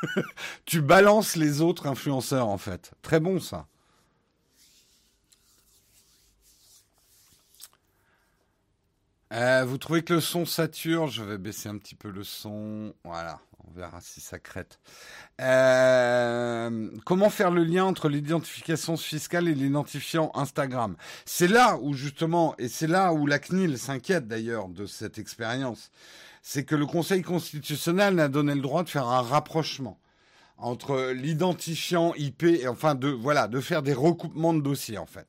tu balances les autres influenceurs en fait. Très bon ça. Euh, vous trouvez que le son sature? Je vais baisser un petit peu le son. Voilà, on verra si ça crête. Euh, comment faire le lien entre l'identification fiscale et l'identifiant Instagram? C'est là où justement, et c'est là où la CNIL s'inquiète d'ailleurs de cette expérience, c'est que le Conseil constitutionnel n'a donné le droit de faire un rapprochement entre l'identifiant IP et enfin de voilà de faire des recoupements de dossiers en fait.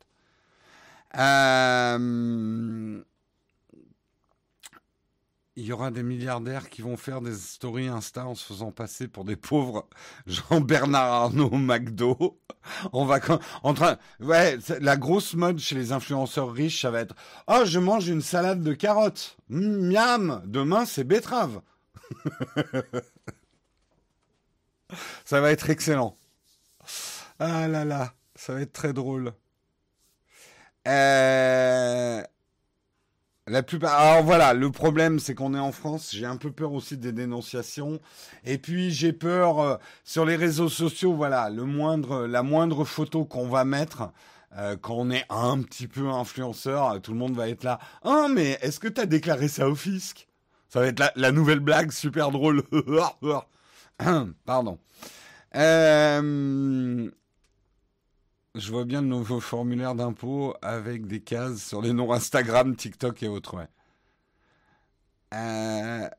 Euh, il y aura des milliardaires qui vont faire des stories Insta en se faisant passer pour des pauvres Jean-Bernard Arnault McDo. On va en train, ouais, la grosse mode chez les influenceurs riches, ça va être, oh, je mange une salade de carottes. miam, demain c'est betterave. ça va être excellent. Ah là là, ça va être très drôle. Euh... La plupart. Alors voilà, le problème, c'est qu'on est en France. J'ai un peu peur aussi des dénonciations. Et puis j'ai peur euh, sur les réseaux sociaux. Voilà, le moindre, la moindre photo qu'on va mettre. Euh, quand on est un petit peu influenceur, tout le monde va être là. Ah, mais est-ce que tu as déclaré ça au fisc? Ça va être la, la nouvelle blague super drôle. Pardon. Euh, je vois bien le nouveau formulaire d'impôt avec des cases sur les noms Instagram, TikTok et autres. Euh,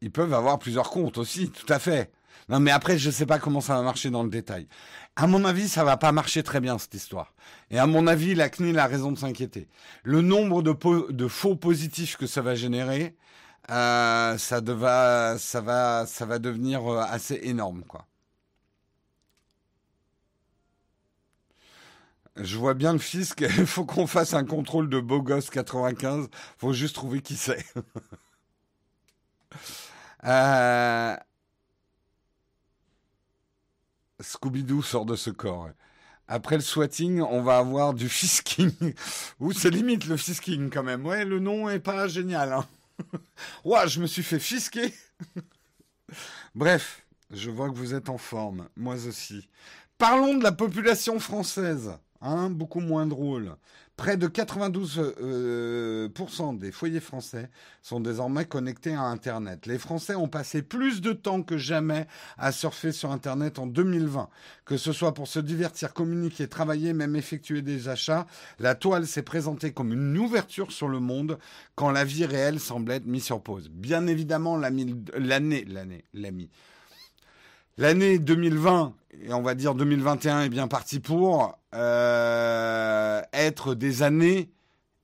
ils peuvent avoir plusieurs comptes aussi, tout à fait. Non, mais après, je ne sais pas comment ça va marcher dans le détail. À mon avis, ça va pas marcher très bien cette histoire. Et à mon avis, la CNIL a raison de s'inquiéter. Le nombre de, faux positifs que ça va générer, ça, va, ça, va, ça va devenir assez énorme, quoi. Je vois bien le fisc. Il faut qu'on fasse un contrôle de beau gosse 95. Faut juste trouver qui c'est. euh... Scooby-Doo sort de ce corps. Après le swatting, on va avoir du fisking. Ou c'est limite le fisking quand même. Ouais, le nom est pas génial. Hein. Ouah, je me suis fait fisquer. Bref, je vois que vous êtes en forme. Moi aussi. Parlons de la population française. Hein, beaucoup moins drôle. Près de 92% euh, des foyers français sont désormais connectés à Internet. Les Français ont passé plus de temps que jamais à surfer sur Internet en 2020. Que ce soit pour se divertir, communiquer, travailler, même effectuer des achats, la toile s'est présentée comme une ouverture sur le monde quand la vie réelle semblait être mise sur pause. Bien évidemment, l'année, l'année, l'ami. L'année 2020 et on va dire 2021 est bien parti pour euh, être des années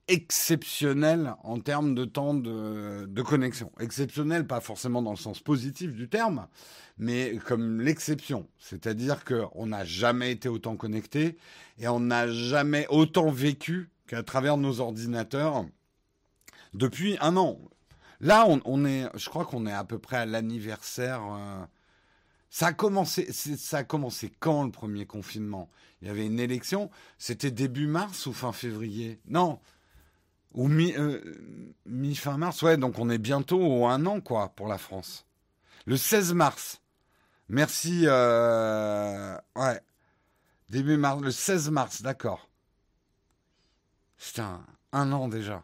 exceptionnelles en termes de temps de, connexion. Exceptionnelles, pas forcément dans le sens positif du terme, mais comme l'exception. C'est-à-dire qu'on n'a jamais été autant connecté et on n'a jamais autant vécu qu'à travers nos ordinateurs depuis un an. Là, on, est, je crois qu'on est à peu près à l'anniversaire. Euh, ça a commencé, quand le premier confinement? Il y avait une élection, c'était début mars ou fin février? Non, ou mi, euh, fin mars. Ouais, donc on est bientôt au un an quoi pour la France. Le 16 mars. Merci. Euh, ouais, début mars, le 16 mars, d'accord. Un, un an déjà.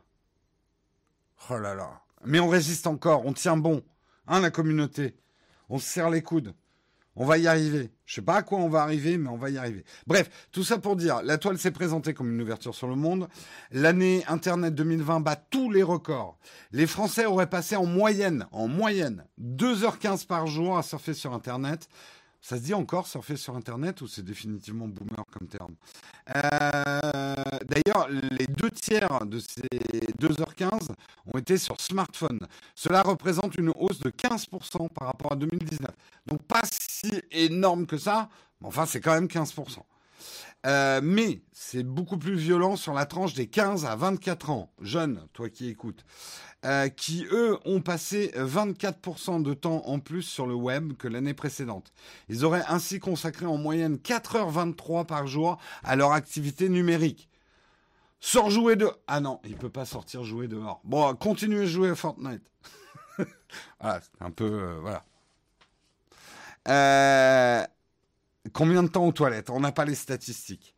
Oh là là. Mais on résiste encore, on tient bon. Hein, la communauté. On se serre les coudes. On va y arriver. Je sais pas à quoi on va arriver, mais on va y arriver. Bref, tout ça pour dire, la toile s'est présentée comme une ouverture sur le monde. L'année Internet 2020 bat tous les records. Les Français auraient passé en moyenne, en moyenne, 2h15 par jour à surfer sur Internet. Ça se dit encore surfer sur Internet ou c'est définitivement boomer comme terme? Euh, D'ailleurs, les deux tiers de ces 2h15 ont été sur smartphone. Cela représente une hausse de 15% par rapport à 2019. Donc pas si énorme que ça, mais enfin c'est quand même 15%. Euh, mais c'est beaucoup plus violent sur la tranche des 15 à 24 ans. Jeunes, toi qui écoutes. Euh, qui eux ont passé 24% de temps en plus sur le web que l'année précédente. Ils auraient ainsi consacré en moyenne 4h23 par jour à leur activité numérique. Sors jouer de... Ah non, il peut pas sortir jouer dehors. Bon, continuez à jouer à Fortnite. voilà, c'est un peu... Euh, voilà. Euh, combien de temps aux toilettes? On n'a pas les statistiques.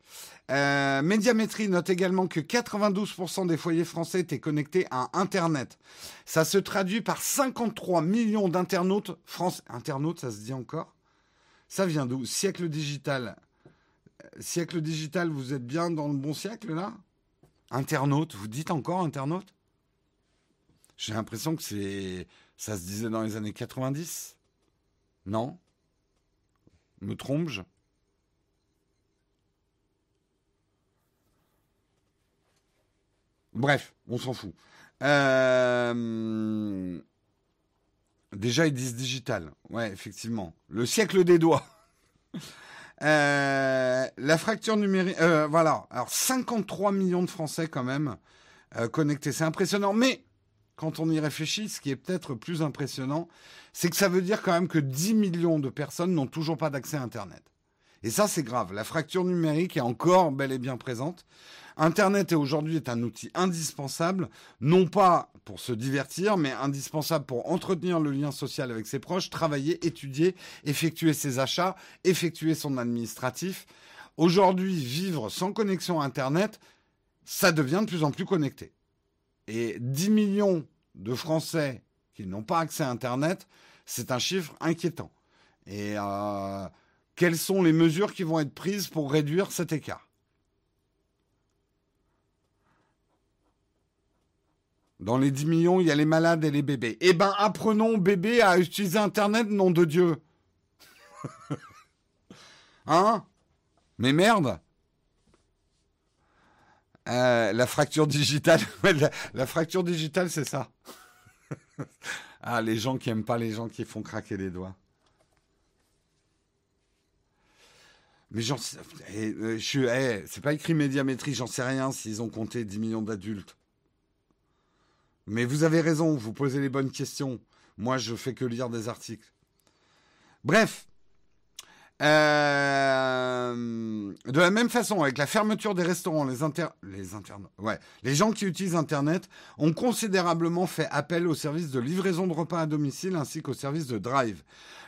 Euh, Médiamétrie note également que 92% des foyers français étaient connectés à Internet. Ça se traduit par 53 millions d'internautes français. Internautes, ça se dit encore? Ça vient d'où? Siècle digital. Euh, siècle digital, vous êtes bien dans le bon siècle là? Internaute, vous dites encore internaute J'ai l'impression que c'est ça se disait dans les années 90. Non? Me trompe-je Bref, on s'en fout. Euh, déjà, ils disent digital. Ouais, effectivement. Le siècle des doigts. Euh, la fracture numérique. Euh, voilà. Alors, 53 millions de Français, quand même, connectés. C'est impressionnant. Mais, quand on y réfléchit, ce qui est peut-être plus impressionnant, c'est que ça veut dire quand même que 10 millions de personnes n'ont toujours pas d'accès à Internet. Et ça, c'est grave. La fracture numérique est encore bel et bien présente. Internet est aujourd'hui est un outil indispensable, non pas pour se divertir, mais indispensable pour entretenir le lien social avec ses proches, travailler, étudier, effectuer ses achats, effectuer son administratif. Aujourd'hui, vivre sans connexion Internet, ça devient de plus en plus connecté. Et 10 millions de Français qui n'ont pas accès à Internet, c'est un chiffre inquiétant. Et euh, quelles sont les mesures qui vont être prises pour réduire cet écart? Dans les 10 millions, il y a les malades et les bébés. Eh ben, apprenons bébé à utiliser Internet, nom de Dieu. hein? Mais merde euh, La fracture digitale, digitale, c'est ça. ah, les gens qui aiment pas les gens qui font craquer les doigts. Mais j'en sais, eh, euh, je suis, eh, c'est pas écrit médiamétrie, j'en sais rien s'ils ont compté 10 millions d'adultes. Mais vous avez raison, vous posez les bonnes questions. Moi, je fais que lire des articles. Bref, euh, de la même façon, avec la fermeture des restaurants, les, les, les gens qui utilisent Internet ont considérablement fait appel aux services de livraison de repas à domicile ainsi qu'aux services de drive.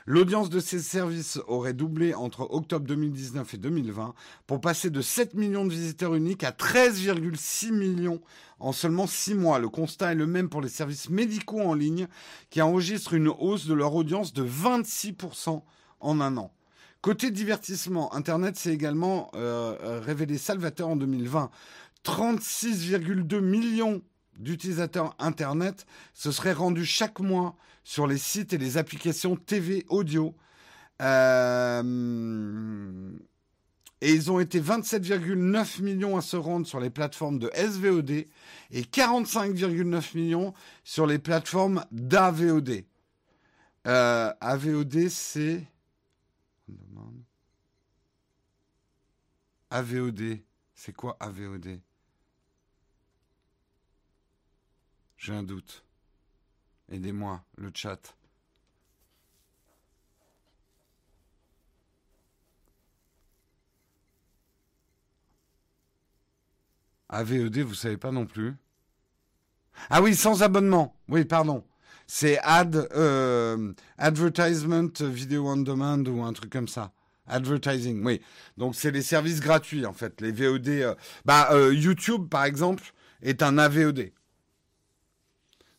L'audience de ces services aurait doublé entre octobre 2019 et 2020 pour passer de 7 millions de visiteurs uniques à 13,6 millions en seulement 6 mois. Le constat est le même pour les services médicaux en ligne qui enregistrent une hausse de leur audience de 26% en un an. Côté divertissement, Internet s'est également euh, euh, révélé salvateur en 2020. 36,2 millions d'utilisateurs Internet se seraient rendus chaque mois sur les sites et les applications TV audio. Euh, et ils ont été 27,9 millions à se rendre sur les plateformes de SVOD et 45,9 millions sur les plateformes d'AVOD. AVOD, c'est... AVOD. C'est quoi AVOD J'ai un doute. Aidez-moi, le chat. AVOD, vous savez pas non plus? Ah oui, sans abonnement. Oui, pardon. C'est ad, euh, advertisement video on demand ou un truc comme ça. Advertising, oui. Donc c'est les services gratuits en fait, les VOD. Euh, bah euh, YouTube par exemple est un AVOD.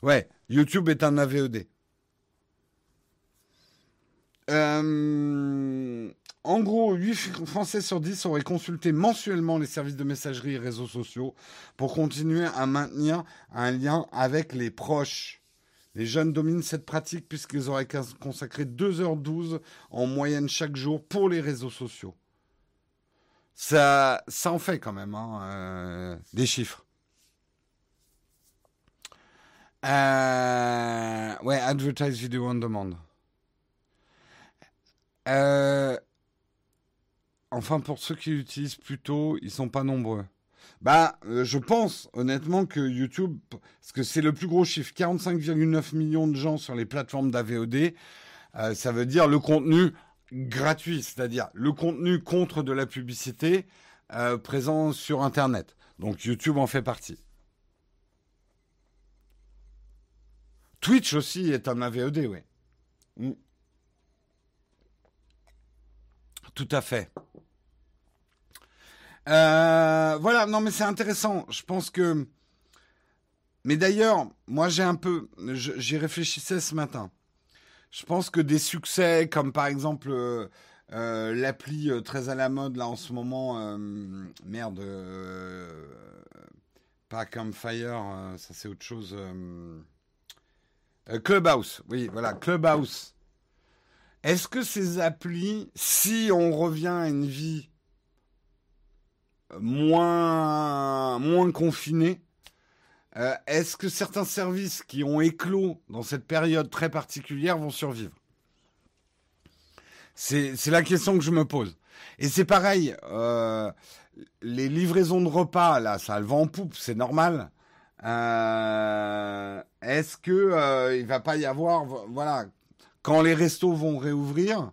Ouais, YouTube est un AVOD. En gros, 8 Français sur 10 auraient consulté mensuellement les services de messagerie et réseaux sociaux pour continuer à maintenir un lien avec les proches. Les jeunes dominent cette pratique puisqu'ils auraient consacré 2h12 en moyenne chaque jour pour les réseaux sociaux. Ça, ça en fait quand même hein, euh, des chiffres. Euh, ouais, advertise video on demand. Euh, enfin, pour ceux qui l'utilisent plutôt, ils sont pas nombreux. Bah, euh, je pense honnêtement que YouTube, parce que c'est le plus gros chiffre, 45,9 millions de gens sur les plateformes d'AVOD, euh, ça veut dire le contenu gratuit, c'est-à-dire le contenu contre de la publicité euh, présent sur Internet. Donc YouTube en fait partie. Twitch aussi est un AVOD, oui. Mm. Tout à fait. Euh, voilà, non mais c'est intéressant. Je pense que... Mais d'ailleurs, moi j'ai un peu... J'y réfléchissais ce matin. Je pense que des succès comme par exemple euh, euh, l'appli très à la mode là en ce moment... merde. pas Campfire, ça c'est autre chose. Clubhouse, oui, voilà, Clubhouse. Est-ce que ces applis, si on revient à une vie moins, moins confinés, euh, est-ce que certains services qui ont éclos dans cette période très particulière vont survivre? C'est la question que je me pose. Et c'est pareil, euh, les livraisons de repas, là, ça le vent en poupe, c'est normal. Euh, est-ce que il va pas y avoir, voilà, quand les restos vont réouvrir,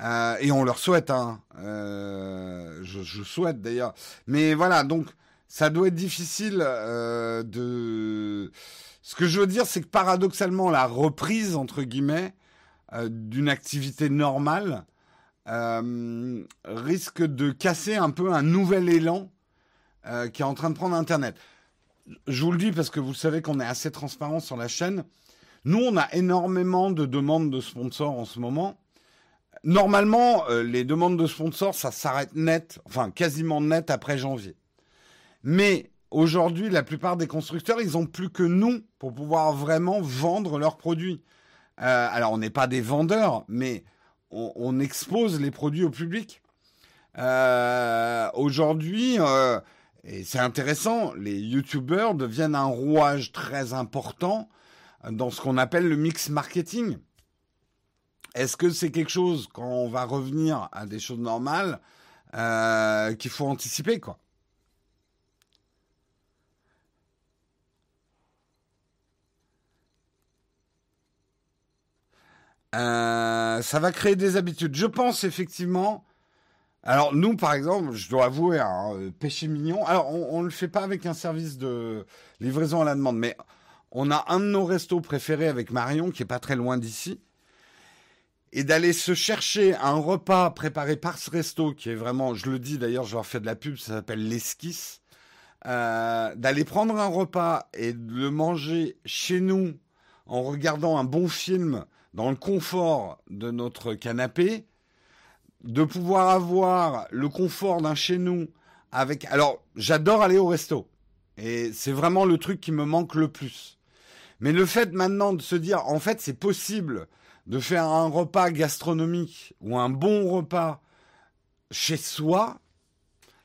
euh, et on leur souhaite, hein. Euh, je, souhaite d'ailleurs. Mais voilà, donc ça doit être difficile euh, de. Ce que je veux dire, c'est que paradoxalement, la reprise entre guillemets d'une activité normale risque de casser un peu un nouvel élan qui est en train de prendre Internet. Je vous le dis parce que vous savez qu'on est assez transparent sur la chaîne. Nous, on a énormément de demandes de sponsors en ce moment. Normalement, euh, les demandes de sponsors, ça s'arrête net, enfin quasiment net après janvier. Mais aujourd'hui, la plupart des constructeurs, ils ont plus que nous pour pouvoir vraiment vendre leurs produits. Euh, alors, on n'est pas des vendeurs, mais on, expose les produits au public. Euh, aujourd'hui, et c'est intéressant, les YouTubers deviennent un rouage très important dans ce qu'on appelle le mix marketing. Est-ce que c'est quelque chose, quand on va revenir à des choses normales, euh, qu'il faut anticiper, quoi? Euh, ça va créer des habitudes. Je pense effectivement. Alors nous, par exemple, je dois avouer, hein, péché mignon. Alors on ne le fait pas avec un service de livraison à la demande, mais on a un de nos restos préférés avec Marion, qui est pas très loin d'ici, et d'aller se chercher un repas préparé par ce resto, qui est vraiment, je le dis d'ailleurs, je leur fais de la pub, ça s'appelle l'esquisse. Euh, d'aller prendre un repas et de le manger chez nous en regardant un bon film dans le confort de notre canapé, de pouvoir avoir le confort d'un chez nous avec. Alors, j'adore aller au resto. Et c'est vraiment le truc qui me manque le plus. Mais le fait maintenant de se dire, en fait, c'est possible de faire un repas gastronomique ou un bon repas chez soi,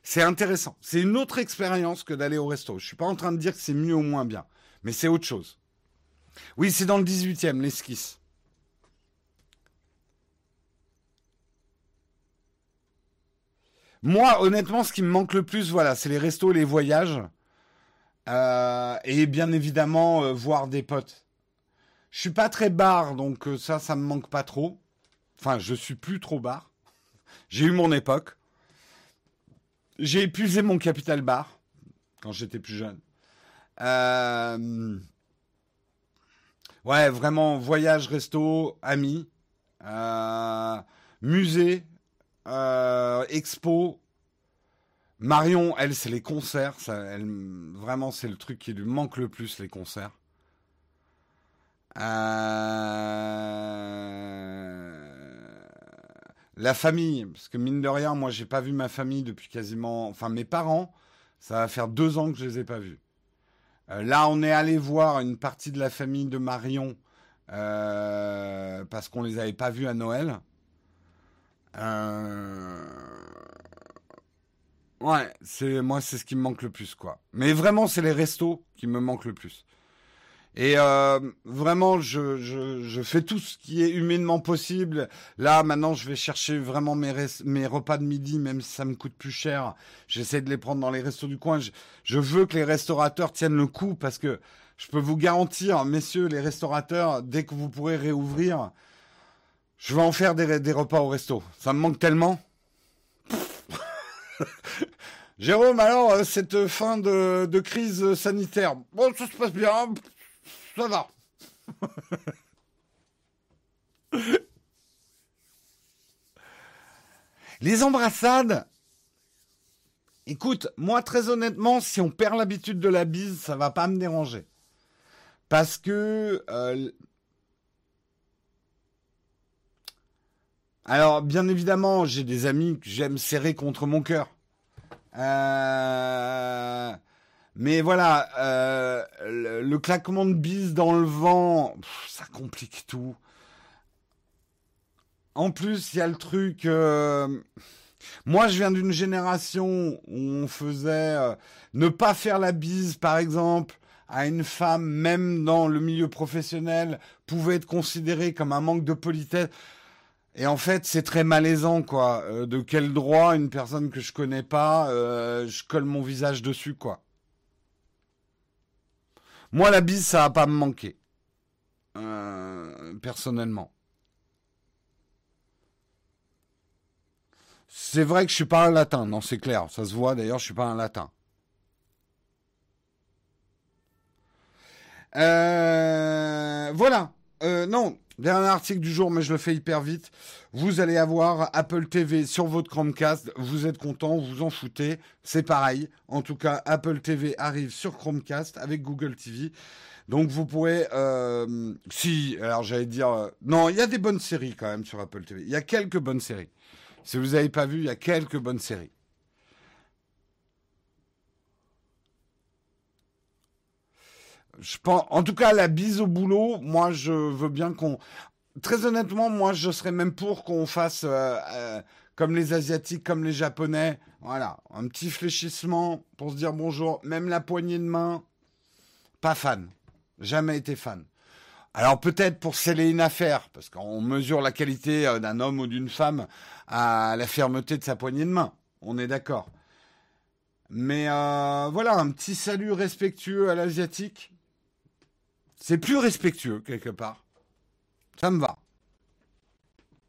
c'est intéressant. C'est une autre expérience que d'aller au resto. Je suis pas en train de dire que c'est mieux ou moins bien, mais c'est autre chose. Oui, c'est dans le 18e, l'esquisse. Moi, honnêtement, ce qui me manque le plus, voilà, c'est les restos les voyages. Euh, et bien évidemment, euh, voir des potes. Je suis pas très bar, donc euh, ça, ça me manque pas trop. Enfin, je suis plus trop bar. J'ai eu mon époque. J'ai épuisé mon capital bar quand j'étais plus jeune. Ouais, vraiment, voyage, resto, amis, musée, euh, expo. Marion, elle, c'est les concerts. Vraiment, c'est le truc qui lui manque le plus, les concerts. Euh, la famille, parce que mine de rien, moi, j'ai pas vu ma famille depuis quasiment. Enfin, mes parents, ça va faire deux ans que je les ai pas vus. Euh, là, on est allé voir une partie de la famille de Marion parce qu'on les avait pas vus à Noël. Euh... Ouais, c'est moi c'est ce qui me manque le plus quoi. Mais vraiment c'est les restos qui me manquent le plus. Et euh, vraiment je, fais tout ce qui est humainement possible. Là maintenant je vais chercher vraiment mes, repas de midi même si ça me coûte plus cher. J'essaie de les prendre dans les restos du coin. Je, je veux que les restaurateurs tiennent le coup parce que je peux vous garantir messieurs les restaurateurs dès que vous pourrez réouvrir je vais en faire des, repas au resto. Ça me manque tellement. Jérôme, alors, euh, cette fin de, crise sanitaire, bon, ça se passe bien, ça va. Les embrassades, écoute, moi très honnêtement, si on perd l'habitude de la bise, ça va pas me déranger. Parce que euh, Alors, bien évidemment, j'ai des amis que j'aime serrer contre mon cœur. Euh, mais voilà, euh, le, claquement de bise dans le vent, ça complique tout. En plus, il y a le truc. Euh, moi, je viens d'une génération où on faisait ne pas faire la bise, par exemple, à une femme, même dans le milieu professionnel, pouvait être considéré comme un manque de politesse. Et en fait, c'est très malaisant, quoi. Euh, de quel droit une personne que je connais pas, euh, je colle mon visage dessus, quoi. Moi, la bise, ça va pas me manquer. Euh, personnellement. C'est vrai que je suis pas un latin, non, c'est clair. Ça se voit, d'ailleurs, je suis pas un latin. voilà. non, Dernier article du jour, mais je le fais hyper vite. Vous allez avoir Apple TV sur votre Chromecast. Vous êtes content, vous en foutez. C'est pareil. En tout cas, Apple TV arrive sur Chromecast avec Google TV. Donc vous pourrez, euh, si, alors j'allais dire, euh, non, il y a des bonnes séries quand même sur Apple TV. Il y a quelques bonnes séries. Si vous n'avez pas vu, il y a quelques bonnes séries. En tout cas, la bise au boulot, moi, je veux bien qu'on. Très honnêtement, moi, je serais même pour qu'on fasse euh, euh, comme les Asiatiques, comme les Japonais. Voilà, un petit fléchissement pour se dire bonjour. Même la poignée de main, pas fan. Jamais été fan. Alors peut-être pour sceller une affaire, parce qu'on mesure la qualité euh, d'un homme ou d'une femme à la fermeté de sa poignée de main. On est d'accord. Mais voilà, un petit salut respectueux à l'asiatique. C'est plus respectueux quelque part. Ça me va.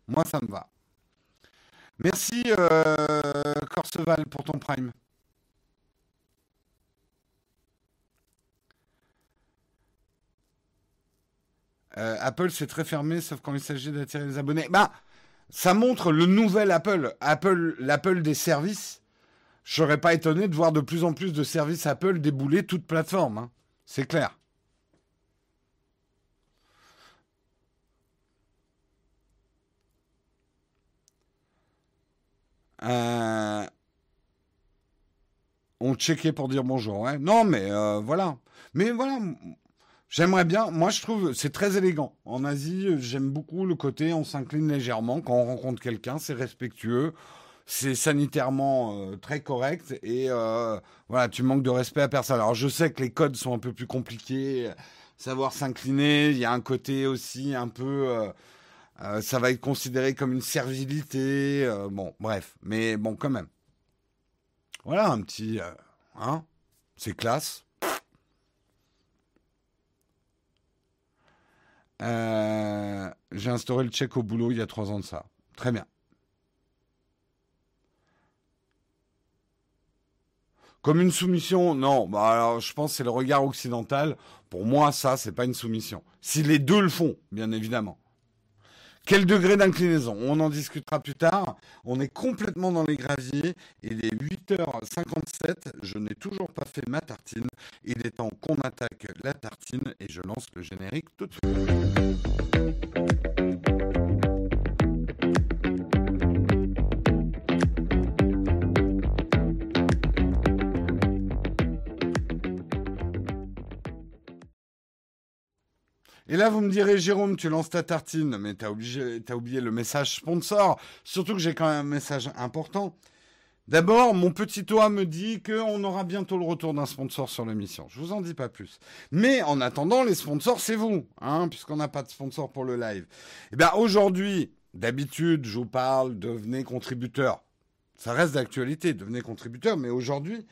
Moi, ça me va. Merci euh, Corseval pour ton prime. Euh, Apple, c'est très fermé, sauf quand il s'agit d'attirer les abonnés. Bah, ça montre le nouvel Apple, Apple, l'Apple des services. Je serais pas étonné de voir de plus en plus de services Apple débouler toute plateforme. Hein. C'est clair. Euh, on checkait pour dire bonjour. Non, mais euh, voilà. Mais voilà, J'aimerais bien, moi je trouve c'est très élégant. En Asie, j'aime beaucoup le côté on s'incline légèrement quand on rencontre quelqu'un, c'est respectueux, c'est sanitairement euh, très correct et voilà, tu manques de respect à personne. Alors je sais que les codes sont un peu plus compliqués, savoir s'incliner, il y a un côté aussi un peu euh, ça va être considéré comme une servilité, bon, bref, mais bon quand même. Voilà un petit hein, c'est classe. Euh, j'ai instauré le check au boulot il y a trois ans de ça. Très bien. Comme une soumission, non. Bah je pense que c'est le regard occidental. Pour moi, ça, c'est pas une soumission. Si les deux le font, bien évidemment. Quel degré d'inclinaison? On en discutera plus tard. On est complètement dans les graviers. Il est 8h57. Je n'ai toujours pas fait ma tartine. Il est temps qu'on attaque la tartine et je lance le générique tout de suite. Et là, vous me direz, Jérôme, tu lances ta tartine, mais tu as, oublié le message sponsor. Surtout que j'ai quand même un message important. D'abord, mon petit toit me dit qu'on aura bientôt le retour d'un sponsor sur l'émission. Je vous en dis pas plus. Mais en attendant, les sponsors, c'est vous, hein, puisqu'on n'a pas de sponsor pour le live. Eh bien, aujourd'hui, d'habitude, je vous parle, devenez contributeur. Ça reste d'actualité, devenez contributeur, mais aujourd'hui,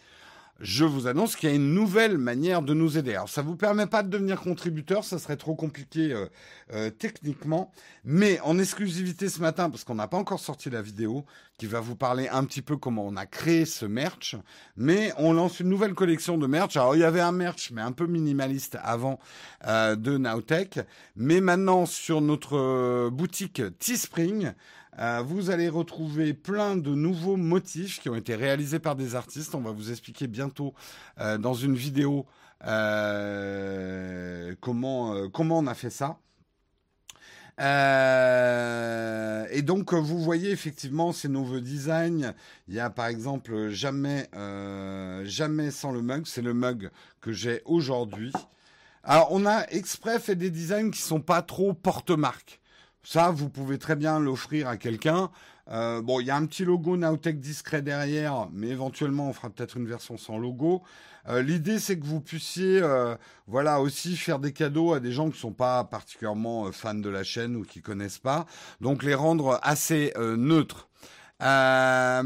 je vous annonce qu'il y a une nouvelle manière de nous aider. Alors, ça ne vous permet pas de devenir contributeur, ça serait trop compliqué euh, euh, techniquement, mais en exclusivité ce matin, parce qu'on n'a pas encore sorti la vidéo, qui va vous parler un petit peu comment on a créé ce merch, mais on lance une nouvelle collection de merch. Alors, il y avait un merch, mais un peu minimaliste avant euh, de Nowtech, mais maintenant sur notre boutique Teespring, euh, vous allez retrouver plein de nouveaux motifs qui ont été réalisés par des artistes. On va vous expliquer bientôt euh, dans une vidéo euh, comment, on a fait ça. et donc vous voyez effectivement ces nouveaux designs. Il y a par exemple jamais jamais sans le mug. C'est le mug que j'ai aujourd'hui. Alors on a exprès fait des designs qui sont pas trop porte-marque. Ça, vous pouvez très bien l'offrir à quelqu'un. Euh, bon, il y a un petit logo Nowtech discret derrière, mais éventuellement, on fera peut-être une version sans logo. Euh, l'idée, c'est que vous puissiez, euh, voilà, aussi faire des cadeaux à des gens qui ne sont pas particulièrement fans de la chaîne ou qui connaissent pas. Donc, les rendre assez neutres. par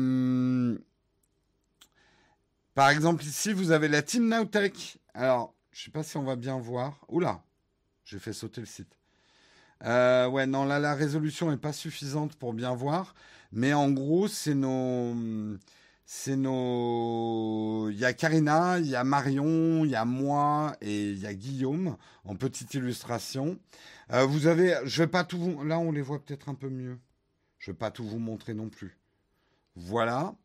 exemple, ici, vous avez la Team Nowtech. Alors, je ne sais pas si on va bien voir. Oula, j'ai fait sauter le site. Euh, ouais, non, là, la résolution n'est pas suffisante pour bien voir. Mais en gros, c'est nos. C'est nos. Il y a Karina, il y a Marion, il y a moi et il y a Guillaume en petite illustration. Euh, vous avez. Je vais pas tout vous. Là, on les voit peut-être un peu mieux. Je vais pas tout vous montrer non plus. Voilà.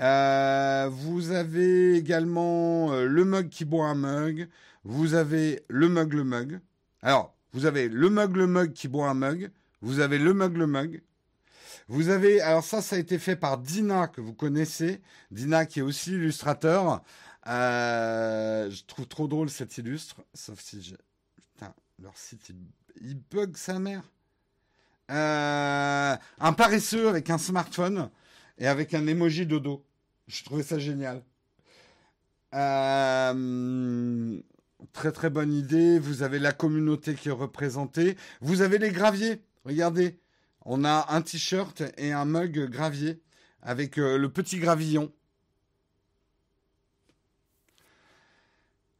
Euh, vous avez également le mug qui boit un mug. Vous avez le mug le mug. Alors, vous avez le mug le mug qui boit un mug. Vous avez le mug le mug. Vous avez, alors ça, ça a été fait par Dina, que vous connaissez. Dina, qui est aussi illustrateur. Euh, je trouve trop drôle cet illustre. Sauf si je... Putain, leur site, il, bug sa mère. Euh, un paresseux avec un smartphone et avec un emoji dodo. Je trouvais ça génial. Euh, très très bonne idée. Vous avez la communauté qui est représentée. Vous avez les graviers. Regardez, on a un t-shirt et un mug gravier avec euh, le petit gravillon.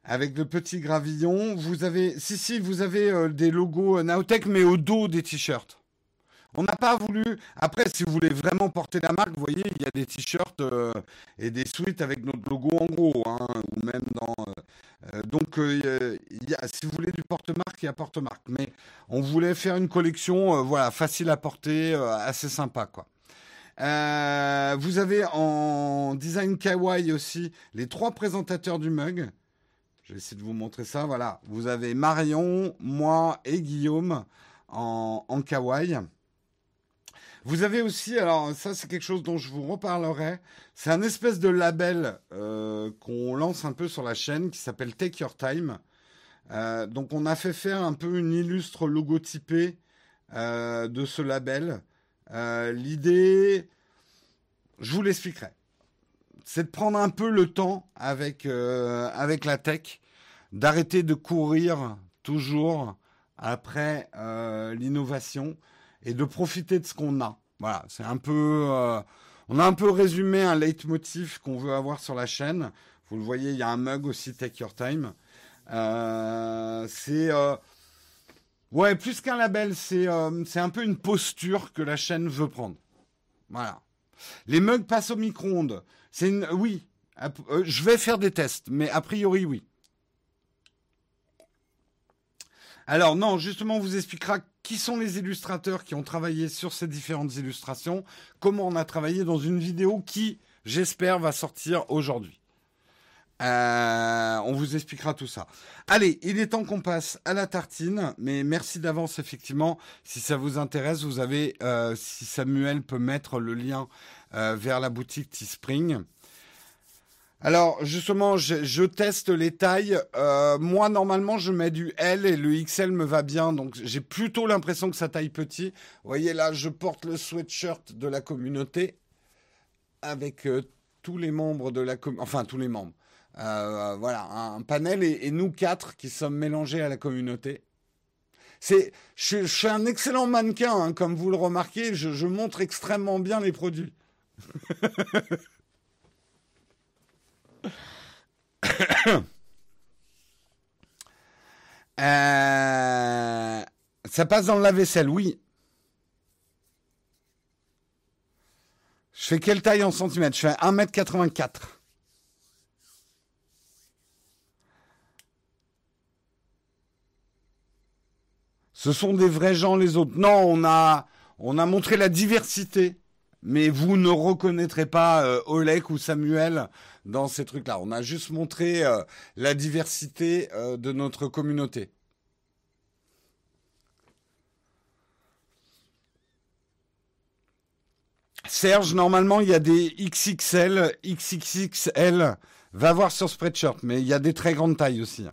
Avec le petit gravillon, vous avez, si si, vous avez euh, des logos Naotech, mais au dos des t-shirts. On n'a pas voulu. Après, si vous voulez vraiment porter la marque, vous voyez, il y a des t-shirts euh, et des suites avec notre logo en gros, hein, ou même dans. Euh, donc, il y a, si vous voulez du porte-marque, il y a porte-marque. Mais on voulait faire une collection, voilà, facile à porter, assez sympa, quoi. vous avez en design kawaii aussi les trois présentateurs du mug. Je vais essayer de vous montrer ça. Voilà, vous avez Marion, moi et Guillaume en kawaii. Vous avez aussi, alors ça c'est quelque chose dont je vous reparlerai, c'est un espèce de label euh, qu'on lance un peu sur la chaîne qui s'appelle Take Your Time. Euh, donc on a fait faire un peu une illustre logotypée euh, de ce label. L'idée, je vous l'expliquerai c'est de prendre un peu le temps avec, avec la tech, d'arrêter de courir toujours après l'innovation et de profiter de ce qu'on a. Voilà, c'est un peu. Euh, on a un peu résumé un leitmotiv qu'on veut avoir sur la chaîne. Vous le voyez, il y a un mug aussi, Take Your Time. c'est. ouais, plus qu'un label, c'est un peu une posture que la chaîne veut prendre. Voilà. Les mugs passent au micro-ondes. C'est. Oui, euh, je vais faire des tests, mais a priori, oui. Alors non, justement, on vous expliquera qui sont les illustrateurs qui ont travaillé sur ces différentes illustrations, comment on a travaillé dans une vidéo qui, j'espère, va sortir aujourd'hui. Euh, on vous expliquera tout ça. Allez, il est temps qu'on passe à la tartine, mais merci d'avance effectivement. Si ça vous intéresse, vous avez, euh, si Samuel peut mettre le lien euh, vers la boutique Teespring. Alors justement, je, teste les tailles. moi, normalement, je mets du L et le XL me va bien, donc j'ai plutôt l'impression que ça taille petit. Vous voyez là, je porte le sweatshirt de la communauté avec tous les membres de la communauté, enfin tous les membres euh, voilà, un panel et, nous quatre qui sommes mélangés à la communauté. C'est, je, suis un excellent mannequin, hein, comme vous le remarquez. Je, montre extrêmement bien les produits. Euh, ça passe dans le lave-vaisselle, oui. Je fais quelle taille en centimètres? Je fais 1m84. Ce sont des vrais gens les autres. Non, on a, on a montré la diversité, mais vous ne reconnaîtrez pas euh, Olek ou Samuel dans ces trucs-là. On a juste montré euh, la diversité euh, de notre communauté. Serge, normalement, il y a des XXL, XXXL. Va voir sur Spreadshirt, mais il y a des très grandes tailles aussi.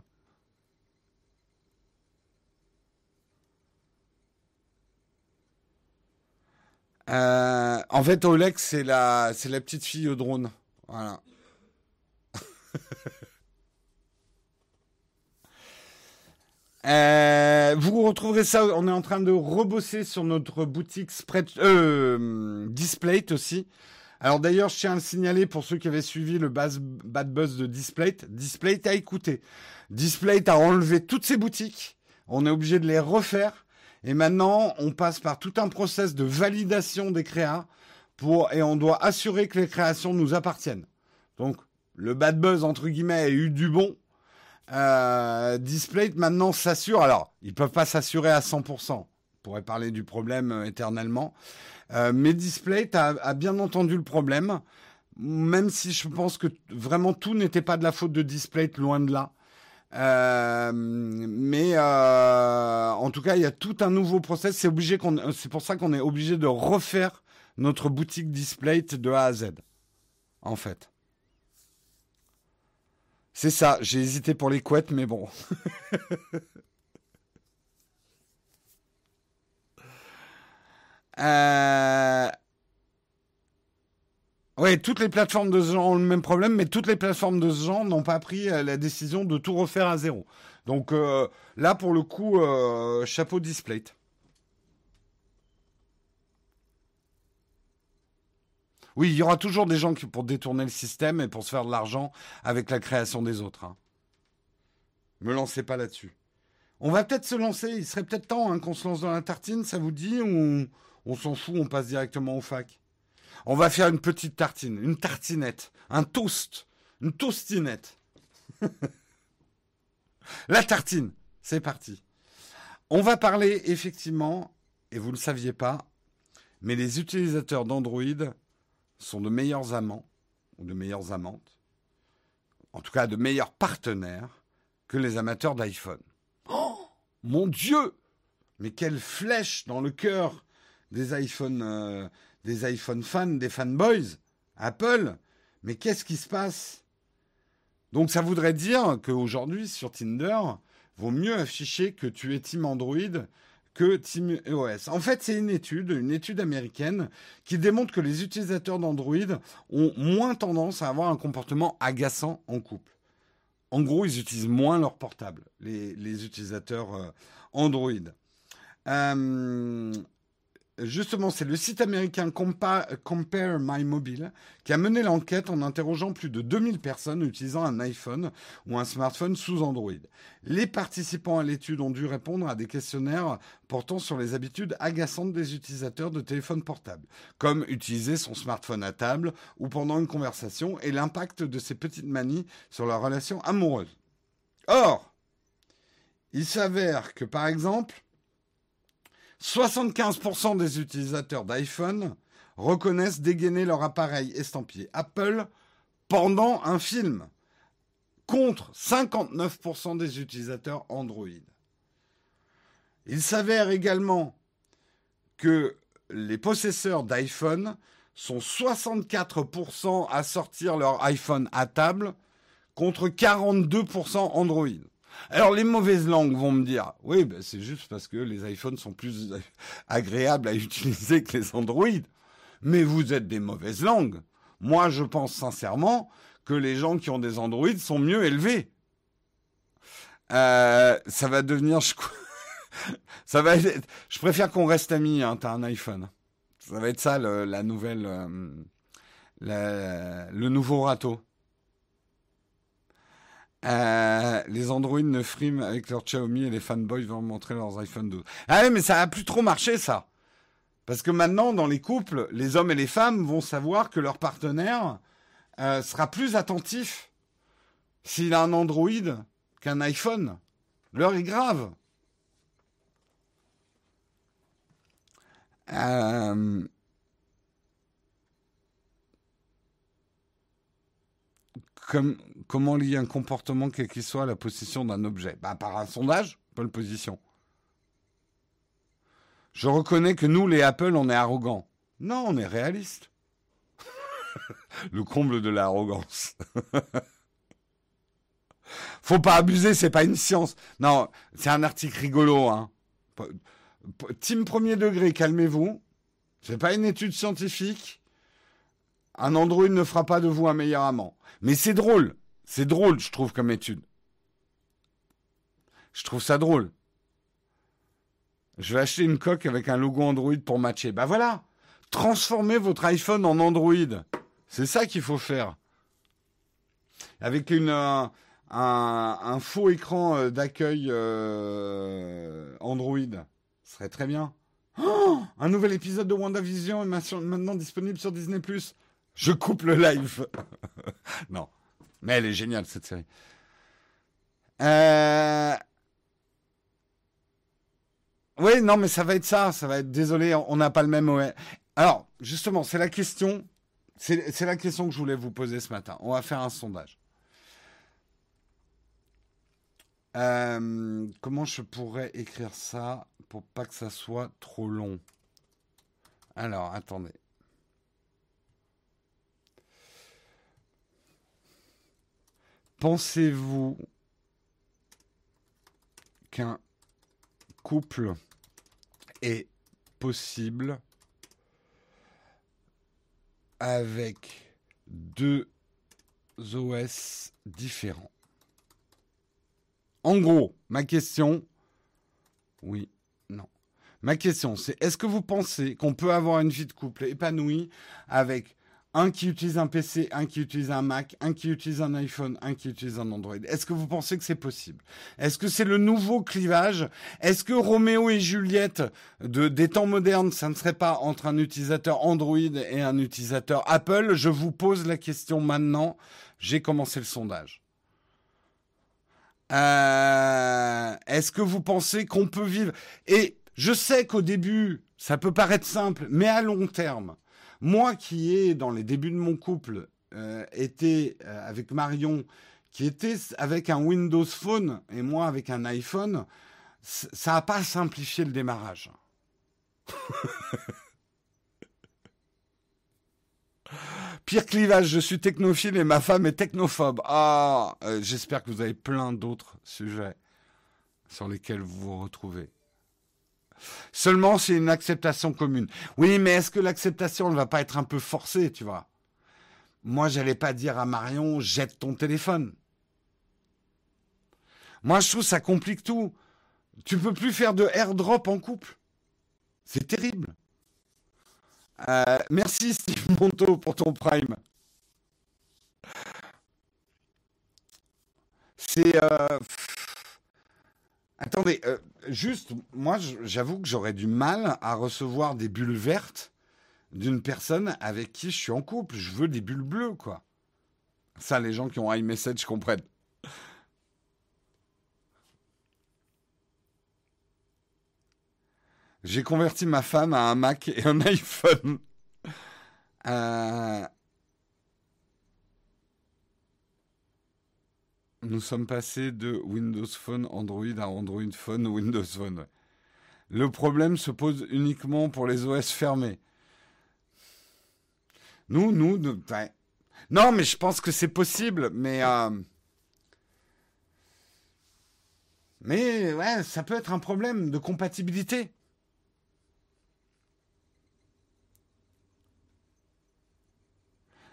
Euh, en fait, Oleg, c'est la, c'est la petite fille au drone. Voilà. Euh, vous retrouverez ça. On est en train de rebosser sur notre boutique euh, Displate aussi. Alors d'ailleurs, je tiens à le signaler pour ceux qui avaient suivi le bad buzz de Displate. Displate a écouté. Displate a enlevé toutes ses boutiques. On est obligé de les refaire. Et maintenant, on passe par tout un process de validation des créas et on doit assurer que les créations nous appartiennent. Donc, le bad buzz, entre guillemets, a eu du bon. Euh, Display maintenant s'assure. Alors, ils peuvent pas s'assurer à 100%. On pourrait parler du problème euh, éternellement. Euh, mais Display a, bien entendu le problème. Même si je pense que vraiment tout n'était pas de la faute de Display, loin de là. Mais en tout cas, il y a tout un nouveau process. C'est obligé c'est pour ça qu'on est obligé de refaire notre boutique display de A à Z. En fait. C'est ça. J'ai hésité pour les couettes, mais bon. euh... Oui, toutes les plateformes de ce genre ont le même problème, mais toutes les plateformes de ce genre n'ont pas pris euh, la décision de tout refaire à zéro. Donc euh, là, pour le coup, chapeau display. Oui, il y aura toujours des gens pour détourner le système et pour se faire de l'argent avec la création des autres. Hein. Me lancez pas là-dessus. On va peut-être se lancer. Il serait peut-être temps hein, qu'on se lance dans la tartine, ça vous dit Ou on s'en fout, on passe directement au fac? On va faire une petite tartine, une tartinette, un toast, une toastinette. la tartine, c'est parti. On va parler effectivement, et vous ne le saviez pas, mais les utilisateurs d'Android sont de meilleurs amants, ou de meilleures amantes, en tout cas de meilleurs partenaires que les amateurs d'iPhone. Oh Mon Dieu! Mais quelle flèche dans le cœur des iPhone, euh, des iPhone fans, des fanboys Apple. Mais qu'est-ce qui se passe? Donc ça voudrait dire qu'aujourd'hui, sur Tinder, vaut mieux afficher que tu es Team Android que TeamOS. En fait, c'est une étude, une étude américaine, qui démontre que les utilisateurs d'Android ont moins tendance à avoir un comportement agaçant en couple. En gros, ils utilisent moins leur portable, les, utilisateurs euh, Android. Euh, Justement, c'est le site américain Compare My Mobile qui a mené l'enquête en interrogeant plus de 2000 personnes utilisant un iPhone ou un smartphone sous Android. Les participants à l'étude ont dû répondre à des questionnaires portant sur les habitudes agaçantes des utilisateurs de téléphones portables, comme utiliser son smartphone à table ou pendant une conversation et l'impact de ces petites manies sur la relation amoureuse. Or, il s'avère que par exemple, 75% des utilisateurs d'iPhone reconnaissent dégainer leur appareil estampillé Apple pendant un film, contre 59% des utilisateurs Android. Il s'avère également que les possesseurs d'iPhone sont 64% à sortir leur iPhone à table contre 42% Android. Alors les mauvaises langues vont me dire, oui, ben, c'est juste parce que les iPhones sont plus agréables à utiliser que les Android. Mais vous êtes des mauvaises langues. Moi, je pense sincèrement que les gens qui ont des Android sont mieux élevés. Euh, ça va devenir... Je, ça va je préfère qu'on reste amis, hein, t'as un iPhone. Ça va être ça, la nouvelle... Euh, le nouveau râteau. Euh, les Android ne friment avec leur Xiaomi et les fanboys vont montrer leurs iPhone 12. Ah ouais, mais ça a plus trop marché ça. Parce que maintenant, dans les couples, les hommes et les femmes vont savoir que leur partenaire euh, sera plus attentif s'il a un Android qu'un iPhone. L'heure est grave. Euh, comment lier un comportement, quel qu'il soit, à la position d'un objet bah, Par un sondage, bonne position. Je reconnais que nous, les Apple, on est arrogants. Non, on est réaliste. Le comble de l'arrogance. Faut pas abuser, c'est pas une science. Non, c'est un article rigolo. Hein. Team premier degré, calmez-vous. C'est pas une étude scientifique. Un Android ne fera pas de vous un meilleur amant. Mais c'est drôle. C'est drôle, je trouve, comme étude. Je trouve ça drôle. Je vais acheter une coque avec un logo Android pour matcher. Bah voilà. Transformez votre iPhone en Android. C'est ça qu'il faut faire. Avec une, euh, un, faux écran euh, d'accueil euh, Android. Ce serait très bien. Oh, un nouvel épisode de WandaVision est maintenant disponible sur Disney ⁇ je coupe le live. non. Mais elle est géniale, cette série. Euh... Oui, non, mais ça va être ça. Ça va être, désolé, on n'a pas le même OS. Alors, justement, c'est la question. C'est la question que je voulais vous poser ce matin. On va faire un sondage. Euh, comment je pourrais écrire ça pour pas que ça soit trop long? Alors, attendez. Pensez-vous qu'un couple est possible avec deux OS différents? En gros, ma question, oui, non. Ma question, c'est est-ce que vous pensez qu'on peut avoir une vie de couple épanouie avec un qui utilise un PC, un qui utilise un Mac, un qui utilise un iPhone, un qui utilise un Android. Est-ce que vous pensez que c'est possible? Est-ce que c'est le nouveau clivage? Est-ce que Roméo et Juliette de, des temps modernes, ça ne serait pas entre un utilisateur Android et un utilisateur Apple? Je vous pose la question maintenant. J'ai commencé le sondage. Euh, Est-ce que vous pensez qu'on peut vivre? Et je sais qu'au début, ça peut paraître simple, mais à long terme, moi qui ai, dans les débuts de mon couple, euh, été euh, avec Marion, qui était avec un Windows Phone et moi avec un iPhone, ça n'a pas simplifié le démarrage. Pire clivage, je suis technophile et ma femme est technophobe. Ah, euh, j'espère que vous avez plein d'autres sujets sur lesquels vous vous retrouvez. Seulement, c'est une acceptation commune. Oui, mais est-ce que l'acceptation ne va pas être un peu forcée, tu vois? Moi, j'allais pas dire à Marion, jette ton téléphone. Moi, je trouve ça complique tout. Tu peux plus faire de airdrop en couple. C'est terrible. Euh, merci Steve Monto pour ton prime. C'est... Euh, Attendez, euh, juste, moi, j'avoue que j'aurais du mal à recevoir des bulles vertes d'une personne avec qui je suis en couple. Je veux des bulles bleues, quoi. Ça, les gens qui ont iMessage comprennent. J'ai converti ma femme à un Mac et un iPhone. Euh, Nous sommes passés de Windows Phone Android à Android Phone Windows Phone. Le problème se pose uniquement pour les OS fermés. Nous, nous, non, mais je pense que c'est possible, mais euh, mais ouais, ça peut être un problème de compatibilité.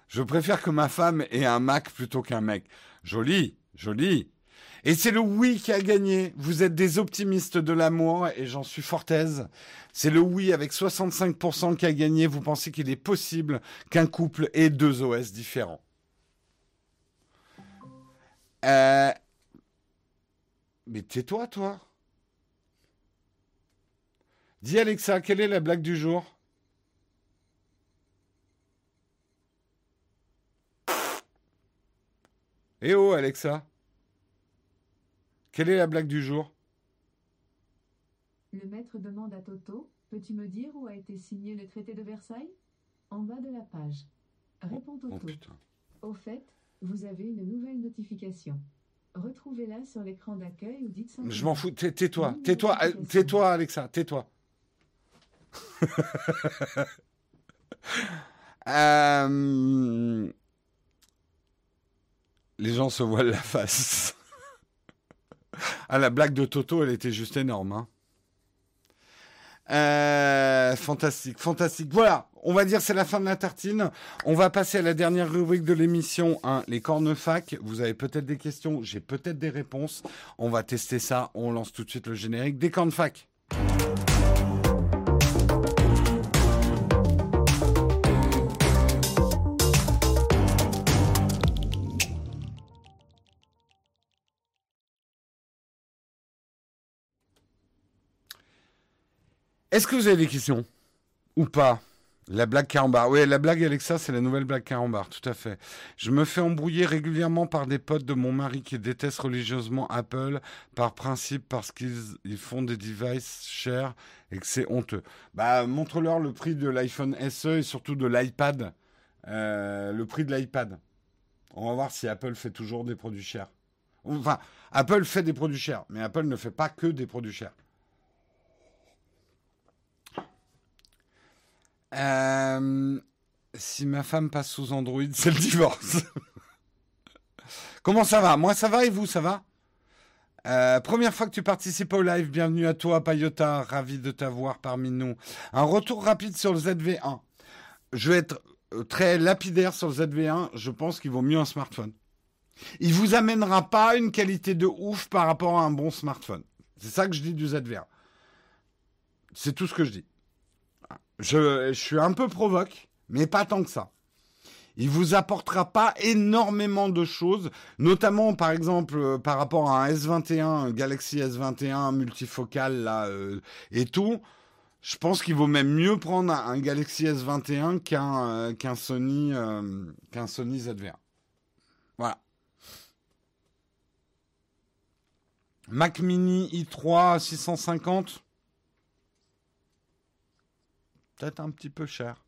Je préfère que ma femme ait un Mac plutôt qu'un mec. Joli. Joli. Et c'est le oui qui a gagné. Vous êtes des optimistes de l'amour et j'en suis fort aise. C'est le oui avec 65% qui a gagné. Vous pensez qu'il est possible qu'un couple ait deux OS différents. Euh... Mais tais-toi, toi. Dis Alexa, quelle est la blague du jour? Eh oh, Alexa Quelle est la blague du jour? Le maître demande à Toto Peux-tu me dire où a été signé le traité de Versailles? En bas de la page. Répond oh, Toto. Au fait, vous avez une nouvelle notification. Retrouvez-la sur l'écran d'accueil ou dites simplement. Je m'en fous. Tais-toi. Tais-toi. Tais-toi, Alexa. Tais-toi. euh les gens se voilent la face. ah, la blague de Toto, elle était juste énorme. Hein. Euh, fantastique, fantastique. Voilà, on va dire c'est la fin de la tartine. On va passer à la dernière rubrique de l'émission, hein, les cornes fac. Vous avez peut-être des questions, j'ai peut-être des réponses. On va tester ça. On lance tout de suite le générique des cornes Est-ce que vous avez des questions Ou pas? La blague carambar. Oui, la blague Alexa, c'est la nouvelle blague carambar, tout à fait. Je me fais embrouiller régulièrement par des potes de mon mari qui détestent religieusement Apple par principe parce qu'ils font des devices chers et que c'est honteux. Bah, montre-leur le prix de l'iPhone SE et surtout de l'iPad. Euh, le prix de l'iPad. On va voir si Apple fait toujours des produits chers. Enfin, Apple fait des produits chers, mais Apple ne fait pas que des produits chers. Euh, si ma femme passe sous Android, c'est le divorce. Comment ça va? Moi, ça va et vous, ça va? Euh, première fois que tu participes au live, bienvenue à toi, Payota, ravi de t'avoir parmi nous. Un retour rapide sur le ZV1. Je vais être très lapidaire sur le ZV1, je pense qu'il vaut mieux un smartphone. Il vous amènera pas une qualité de ouf par rapport à un bon smartphone. C'est ça que je dis du ZV1. C'est tout ce que je dis. Je, suis un peu provoque, mais pas tant que ça. Il vous apportera pas énormément de choses, notamment par exemple euh, par rapport à un S21, un Galaxy S21 multifocal là euh, et tout. Je pense qu'il vaut même mieux prendre un Galaxy S21 qu'un euh, qu'un Sony qu'un Sony ZV1. Voilà. Mac Mini i3 650. Peut-être un petit peu cher.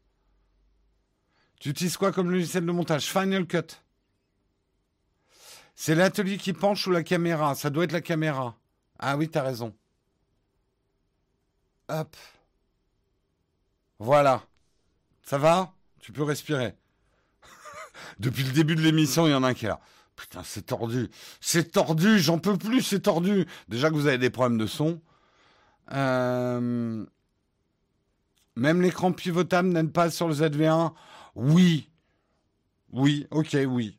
Tu utilises quoi comme logiciel de montage? Final Cut. C'est l'atelier qui penche ou la caméra Ça doit être la caméra. Ah oui, t'as raison. Hop. Voilà. Ça va? Tu peux respirer. Depuis le début de l'émission, il y en a un qui est là. Putain, c'est tordu. C'est tordu, j'en peux plus, c'est tordu. Déjà que vous avez des problèmes de son. Euh, même l'écran pivotable n'aide pas sur le ZV1. Oui. Oui, ok, oui.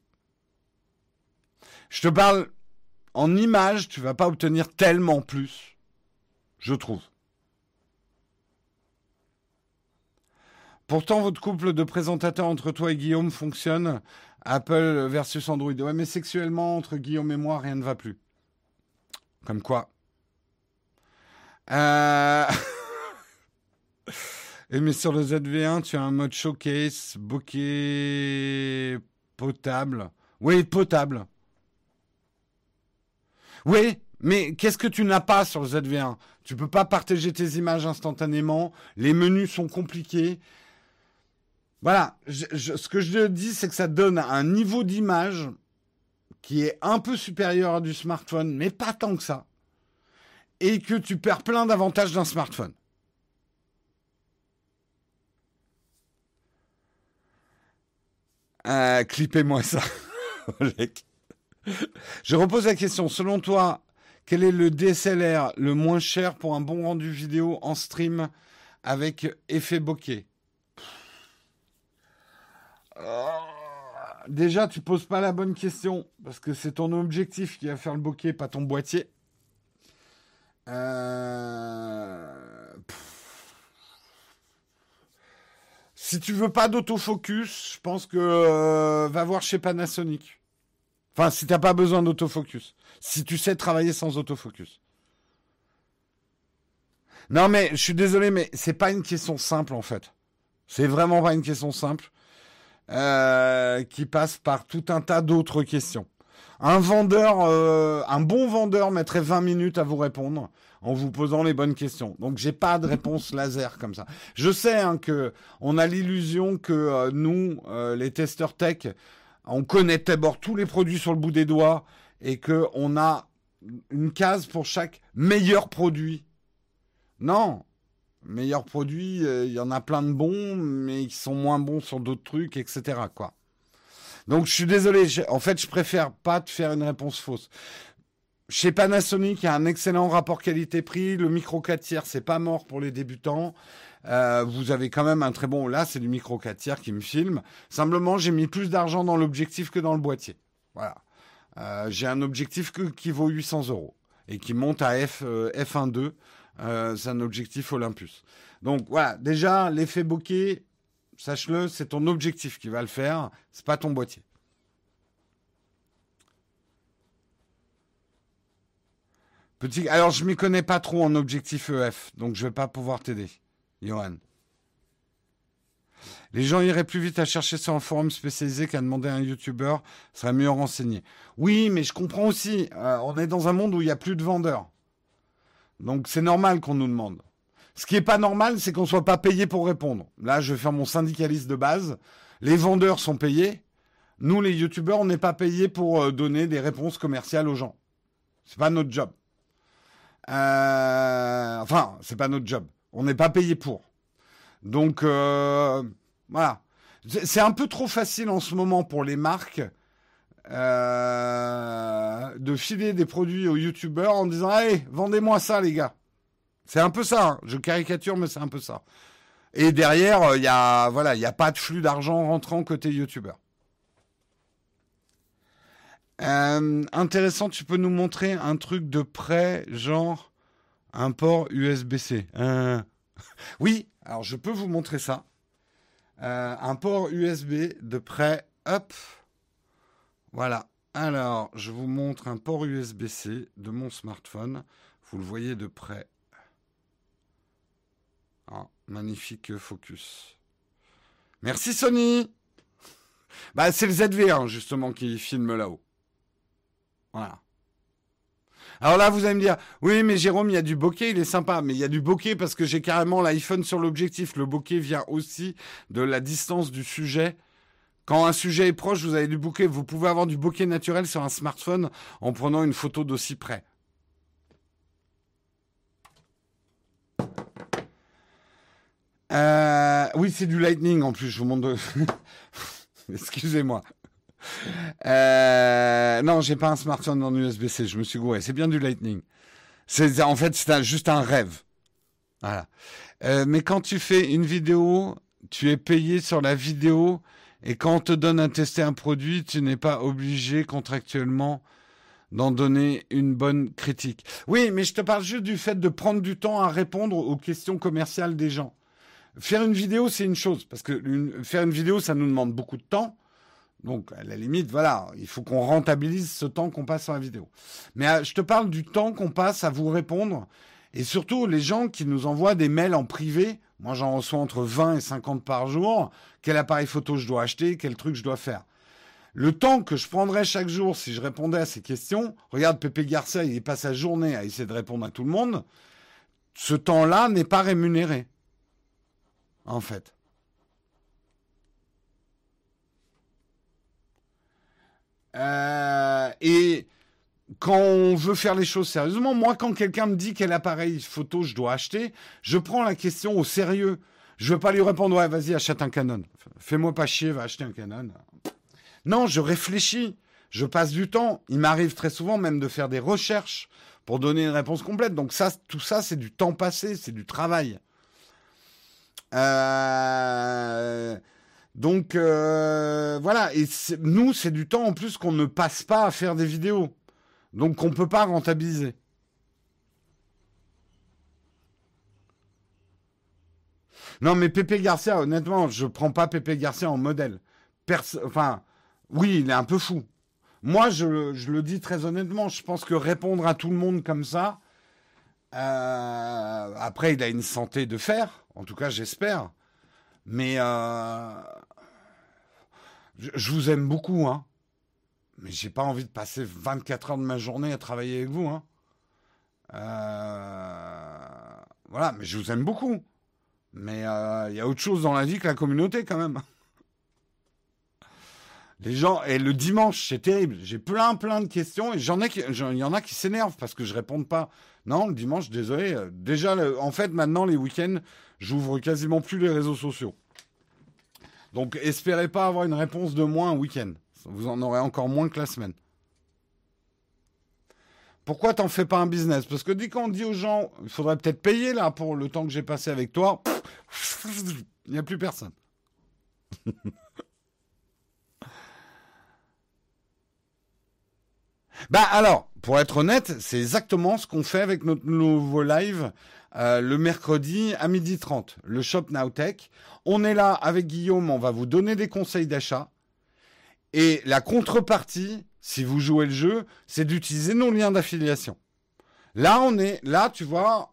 Je te parle en image, tu vas pas obtenir tellement plus, je trouve. Pourtant, votre couple de présentateurs entre toi et Guillaume fonctionne. Apple versus Android. Ouais, mais sexuellement, entre Guillaume et moi, rien ne va plus. Comme quoi. Euh... Et mais sur le ZV1, tu as un mode showcase, bokeh potable. Oui, potable. Oui, mais qu'est-ce que tu n'as pas sur le ZV1 Tu peux pas partager tes images instantanément. Les menus sont compliqués. Voilà, ce que je dis, c'est que ça donne un niveau d'image qui est un peu supérieur à du smartphone, mais pas tant que ça. Et que tu perds plein d'avantages d'un smartphone. Euh, clippez-moi ça, Je repose la question. Selon toi, quel est le DSLR le moins cher pour un bon rendu vidéo en stream avec effet bokeh? Euh, Déjà, tu poses pas la bonne question parce que c'est ton objectif qui va faire le bokeh, pas ton boîtier. Euh... Si tu veux pas d'autofocus, je pense que euh, va voir chez Panasonic. Enfin, si t'as pas besoin d'autofocus. Si tu sais travailler sans autofocus. Non, mais je suis désolé, mais c'est pas une question simple en fait. C'est vraiment pas une question simple euh, qui passe par tout un tas d'autres questions. Un vendeur, euh, un bon vendeur mettrait 20 minutes à vous répondre en vous posant les bonnes questions. Donc j'ai pas de réponse laser comme ça. Je sais hein, que on a l'illusion que euh, nous, euh, les testeurs tech, on connaît d'abord tous les produits sur le bout des doigts et que on a une case pour chaque meilleur produit. Non, meilleur produit, euh, il y en a plein de bons, mais qui sont moins bons sur d'autres trucs, etc. Quoi. Donc je suis désolé, en fait je préfère pas te faire une réponse fausse. Chez Panasonic, il y a un excellent rapport qualité-prix. Le micro 4 tiers, c'est pas mort pour les débutants. Euh, vous avez quand même un très bon. Là, c'est du micro 4 tiers qui me filme. Simplement, j'ai mis plus d'argent dans l'objectif que dans le boîtier. Voilà. Euh, j'ai un objectif qui vaut 800 euros et qui monte à F, euh, F1.2. c'est un objectif Olympus. Donc voilà, déjà, l'effet bokeh, sache-le, c'est ton objectif qui va le faire. C'est pas ton boîtier. Alors je m'y connais pas trop en objectif EF, donc je vais pas pouvoir t'aider, Johan. Les gens iraient plus vite à chercher sur un forum spécialisé qu'à demander à un youtubeur, serait mieux renseigné. Oui, mais je comprends aussi, euh, on est dans un monde où il n'y a plus de vendeurs. Donc c'est normal qu'on nous demande. Ce qui est pas normal, c'est qu'on soit pas payé pour répondre. Là, je vais faire mon syndicaliste de base. Les vendeurs sont payés. Nous, les youtubeurs, on n'est pas payés pour euh, donner des réponses commerciales aux gens. C'est pas notre job. Euh, enfin, c'est pas notre job. On n'est pas payé pour. Donc, euh, voilà. C'est un peu trop facile en ce moment pour les marques euh, de filer des produits aux youtubeurs en disant Allez, vendez-moi ça, les gars. C'est un peu ça. Hein. Je caricature, mais c'est un peu ça. Et derrière, il y a voilà, il y a pas de flux d'argent rentrant côté youtubeur. Intéressant, tu peux nous montrer un truc de près, genre un port USB-C. Oui, alors je peux vous montrer ça. un port USB de près, hop. Voilà. Alors, je vous montre un port USB-C de mon smartphone. Vous le voyez de près. Ah, magnifique focus. Merci Sony. Bah, c'est le ZV1 justement qui filme là-haut. Voilà. Alors là, vous allez me dire, oui, mais Jérôme, il y a du bokeh, il est sympa. Mais il y a du bokeh parce que j'ai carrément l'iPhone sur l'objectif. Le bokeh vient aussi de la distance du sujet quand un sujet est proche, vous avez du bokeh. Vous pouvez avoir du bokeh naturel sur un smartphone en prenant une photo d'aussi près. Euh, oui, c'est du Lightning en plus. Je vous montre. Excusez-moi. Euh, non, j'ai pas un smartphone en USB-C. Je me suis gouré. C'est bien du Lightning. C'est en fait c'est juste un rêve. Voilà. Euh, mais quand tu fais une vidéo, tu es payé sur la vidéo et quand on te donne à tester un produit, tu n'es pas obligé contractuellement d'en donner une bonne critique. Oui, mais je te parle juste du fait de prendre du temps à répondre aux questions commerciales des gens. Faire une vidéo, c'est une chose, parce que faire une vidéo, ça nous demande beaucoup de temps. Donc, à la limite, voilà, il faut qu'on rentabilise ce temps qu'on passe sur la vidéo. Mais euh, je te parle du temps qu'on passe à vous répondre, et surtout les gens qui nous envoient des mails en privé moi, j'en reçois entre 20 et 50 par jour. Quel appareil photo je dois acheter Quel truc je dois faire Le temps que je prendrais chaque jour si je répondais à ces questions, regarde, Pépé Garcia, il passe sa journée à essayer de répondre à tout le monde. Ce temps-là n'est pas rémunéré. En fait. Euh, et quand on veut faire les choses sérieusement, moi, quand quelqu'un me dit quel appareil photo je dois acheter, je prends la question au sérieux. Je veux pas lui répondre, ouais, vas-y, achète un Canon. Fais-moi pas chier, va acheter un Canon. Non, je réfléchis. Je passe du temps. Il m'arrive très souvent même de faire des recherches pour donner une réponse complète. Donc ça, tout ça, c'est du temps passé, c'est du travail. Euh, donc euh, voilà. Et nous, c'est du temps en plus qu'on ne passe pas à faire des vidéos. Donc on ne peut pas rentabiliser. Non, mais Pépé Garcia, honnêtement, je ne prends pas Pépé Garcia en modèle. enfin, oui, il est un peu fou. Moi, je, le dis très honnêtement, je pense que répondre à tout le monde comme ça, euh, après, il a une santé de fer, en tout cas, j'espère. Mais euh, je, vous aime beaucoup, hein mais j'ai pas envie de passer 24 heures de ma journée à travailler avec vous. Hein. Euh, voilà, mais je vous aime beaucoup. Mais euh, il y a autre chose dans la vie que la communauté quand même. Les gens, et le dimanche, c'est terrible. J'ai plein, plein de questions et j'en ai, il y en a qui s'énervent parce que je réponds pas. Non, le dimanche, désolé. Euh, déjà, en fait, maintenant, les week-ends, j'ouvre quasiment plus les réseaux sociaux. Donc, espérez pas avoir une réponse de moi un week-end. Vous en aurez encore moins que la semaine. Pourquoi t'en fais pas un business? Parce que dès qu'on dit aux gens, il faudrait peut-être payer là pour le temps que j'ai passé avec toi, il n'y a plus personne. bah alors, pour être honnête, c'est exactement ce qu'on fait avec notre nouveau live euh, le mercredi à midi 30, le Shop Now Tech. On est là avec Guillaume, on va vous donner des conseils d'achat. Et la contrepartie, si vous jouez le jeu, c'est d'utiliser nos liens d'affiliation. Là, on est, là, tu vois,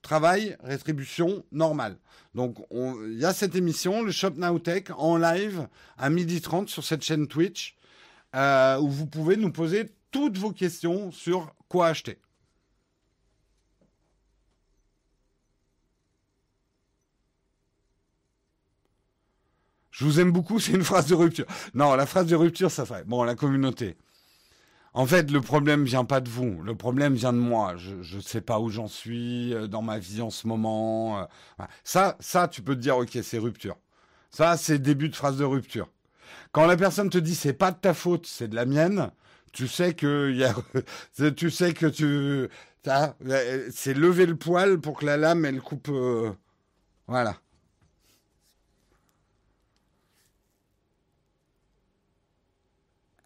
travail, rétribution normale. Donc, il y a cette émission, le Shop Now Tech, en live à 12h30 sur cette chaîne Twitch, euh, où vous pouvez nous poser toutes vos questions sur quoi acheter. Je vous aime beaucoup, c'est une phrase de rupture. Non, la phrase de rupture, ça fait. Bon, la communauté. En fait, le problème vient pas de vous. Le problème vient de moi. Je ne sais pas où j'en suis euh, dans ma vie en ce moment. Euh, ça, ça, tu peux te dire, ok, c'est rupture. Ça, c'est début de phrase de rupture. Quand la personne te dit, c'est pas de ta faute, c'est de la mienne, tu sais que y a, tu sais que tu, c'est lever le poil pour que la lame elle coupe. Euh, voilà,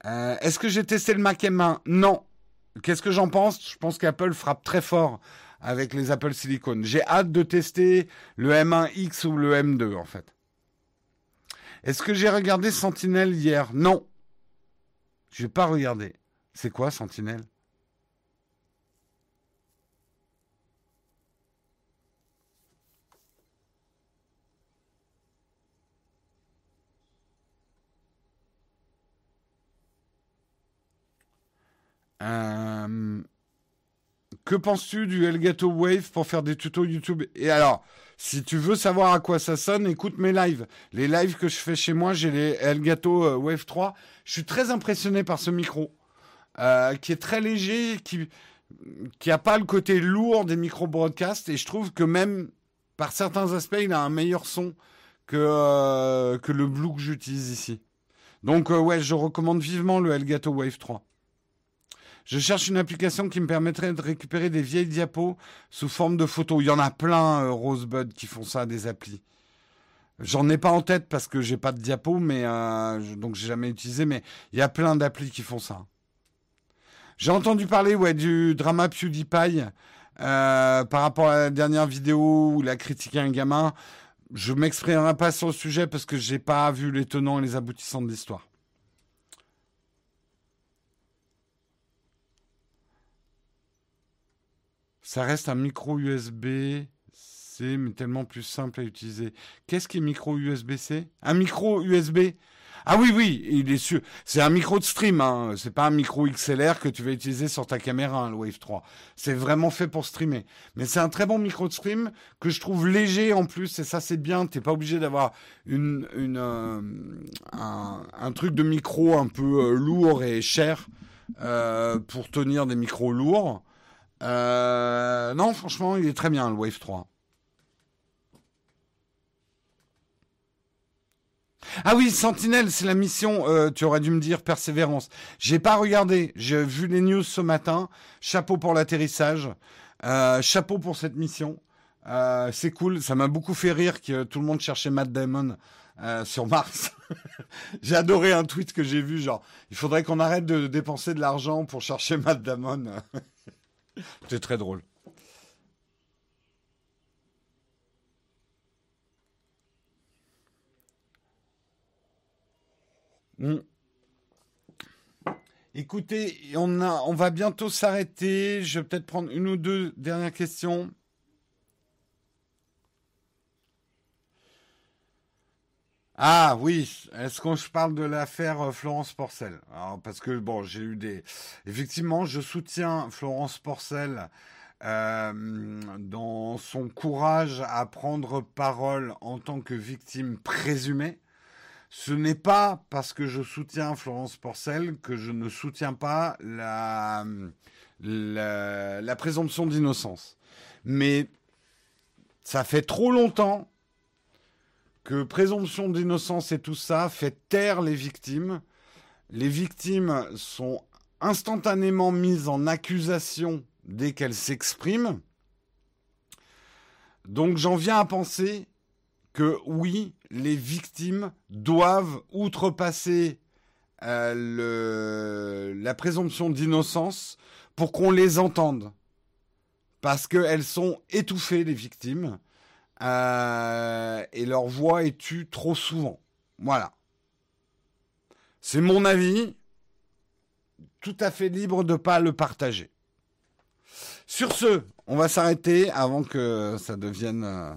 Euh, est-ce que j'ai testé le Mac M1 Non. Qu'est-ce que j'en pense? Je pense qu'Apple frappe très fort avec les Apple Silicon. J'ai hâte de tester le M1X ou le M2 en fait. Est-ce que j'ai regardé Sentinel hier? Non. Je n'ai pas regardé. C'est quoi Sentinel Euh, que penses-tu du Elgato Wave pour faire des tutos YouTube Et alors, si tu veux savoir à quoi ça sonne, écoute mes lives. Les lives que je fais chez moi, j'ai les Elgato euh, Wave 3. Je suis très impressionné par ce micro, euh, qui est très léger, qui qui pas le côté lourd des micros broadcast, et je trouve que même par certains aspects, il a un meilleur son que que le Blue que j'utilise ici. Donc ouais, je recommande vivement le Elgato Wave 3. Je cherche une application qui me permettrait de récupérer des vieilles diapos sous forme de photos. Il y en a plein, euh, Rosebud, qui font ça, des applis. J'en ai pas en tête parce que j'ai pas de diapos, mais euh, donc j'ai jamais utilisé. Mais il y a plein d'applis qui font ça. J'ai entendu parler ouais du drama PewDiePie euh, par rapport à la dernière vidéo où il a critiqué un gamin. Je m'exprimerai pas sur le sujet parce que j'ai pas vu les tenants et les aboutissants de l'histoire. Ça reste un micro USB-C, mais tellement plus simple à utiliser. Qu'est-ce qui est micro USB-C Un micro USB ah oui, oui, il est sûr. C'est un micro de stream, hein. C'est pas un micro XLR que tu vas utiliser sur ta caméra, hein, le Wave 3. C'est vraiment fait pour streamer. Mais c'est un très bon micro de stream que je trouve léger en plus, et ça c'est bien. T'es pas obligé d'avoir une, une euh, un, truc de micro un peu euh, lourd et cher euh, pour tenir des micros lourds. Euh, non, franchement, il est très bien, le Wave 3. Ah oui, Sentinelle, c'est la mission, euh, tu aurais dû me dire Persévérance. J'ai pas regardé, j'ai vu les news ce matin. Chapeau pour l'atterrissage. Euh, chapeau pour cette mission. c'est cool, ça m'a beaucoup fait rire que tout le monde cherchait Matt Damon sur Mars. j'ai adoré un tweet que j'ai vu, genre, il faudrait qu'on arrête de dépenser de l'argent pour chercher Matt Damon. C'est très drôle. Hmm. Écoutez, on, on va bientôt s'arrêter. Je vais peut-être prendre une ou deux dernières questions. Ah oui, est-ce qu'on je parle de l'affaire euh, Florence Porcel? Parce que bon, j'ai eu des... Effectivement, je soutiens Florence Porcel euh, dans son courage à prendre parole en tant que victime présumée. Ce n'est pas parce que je soutiens Florence Porcel que je ne soutiens pas la, la présomption d'innocence. Mais ça fait trop longtemps que présomption d'innocence et tout ça fait taire les victimes. Les victimes sont instantanément mises en accusation dès qu'elles s'expriment. Donc j'en viens à penser que oui, les victimes doivent outrepasser euh, la présomption d'innocence pour qu'on les entende. Parce qu'elles sont étouffées, les victimes. Euh, et leur voix est tue trop souvent. Voilà. C'est mon avis, tout à fait libre de ne pas le partager. Sur ce, on va s'arrêter avant que ça devienne euh,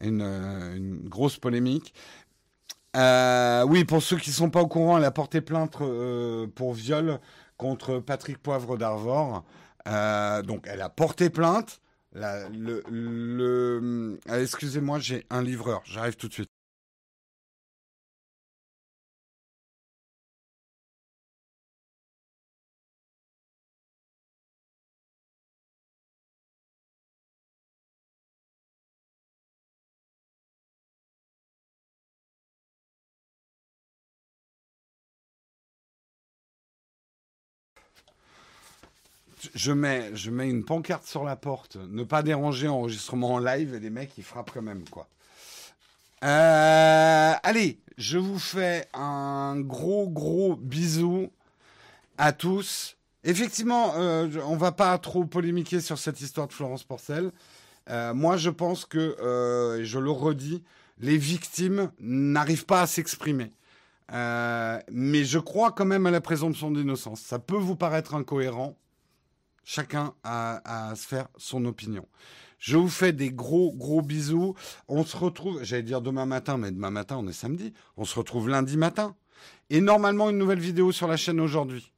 une, grosse polémique. Euh, oui, pour ceux qui ne sont pas au courant, elle a porté plainte pour viol contre Patrick Poivre d'Arvor. donc, elle a porté plainte le, le... Ah, excusez-moi, j'ai un livreur. J'arrive tout de suite. Je mets, une pancarte sur la porte, ne pas déranger enregistrement en live et les mecs ils frappent quand même quoi. Euh, allez, je vous fais un gros gros bisou à tous. Effectivement, euh, on va pas trop polémiquer sur cette histoire de Florence Porcel. Euh, moi, je pense que, euh, je le redis, les victimes n'arrivent pas à s'exprimer. Mais je crois quand même à la présomption d'innocence. Ça peut vous paraître incohérent. Chacun a à se faire son opinion. Je vous fais des gros, gros bisous. On se retrouve, j'allais dire demain matin, mais demain matin, on est samedi. On se retrouve lundi matin. Et normalement, une nouvelle vidéo sur la chaîne aujourd'hui.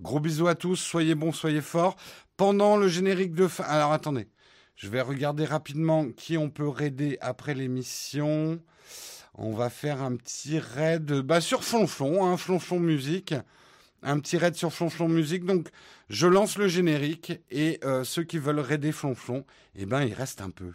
Gros bisous à tous. Soyez bons, soyez forts. Pendant le générique de fin. Alors attendez. Je vais regarder rapidement qui on peut raider après l'émission. On va faire un petit raid bah, sur Flonflon, hein, Flonflon Musique. Un petit raid sur Flonflon Musique. Donc, je lance le générique et euh, ceux qui veulent raider Flonflon, eh ben, il reste un peu.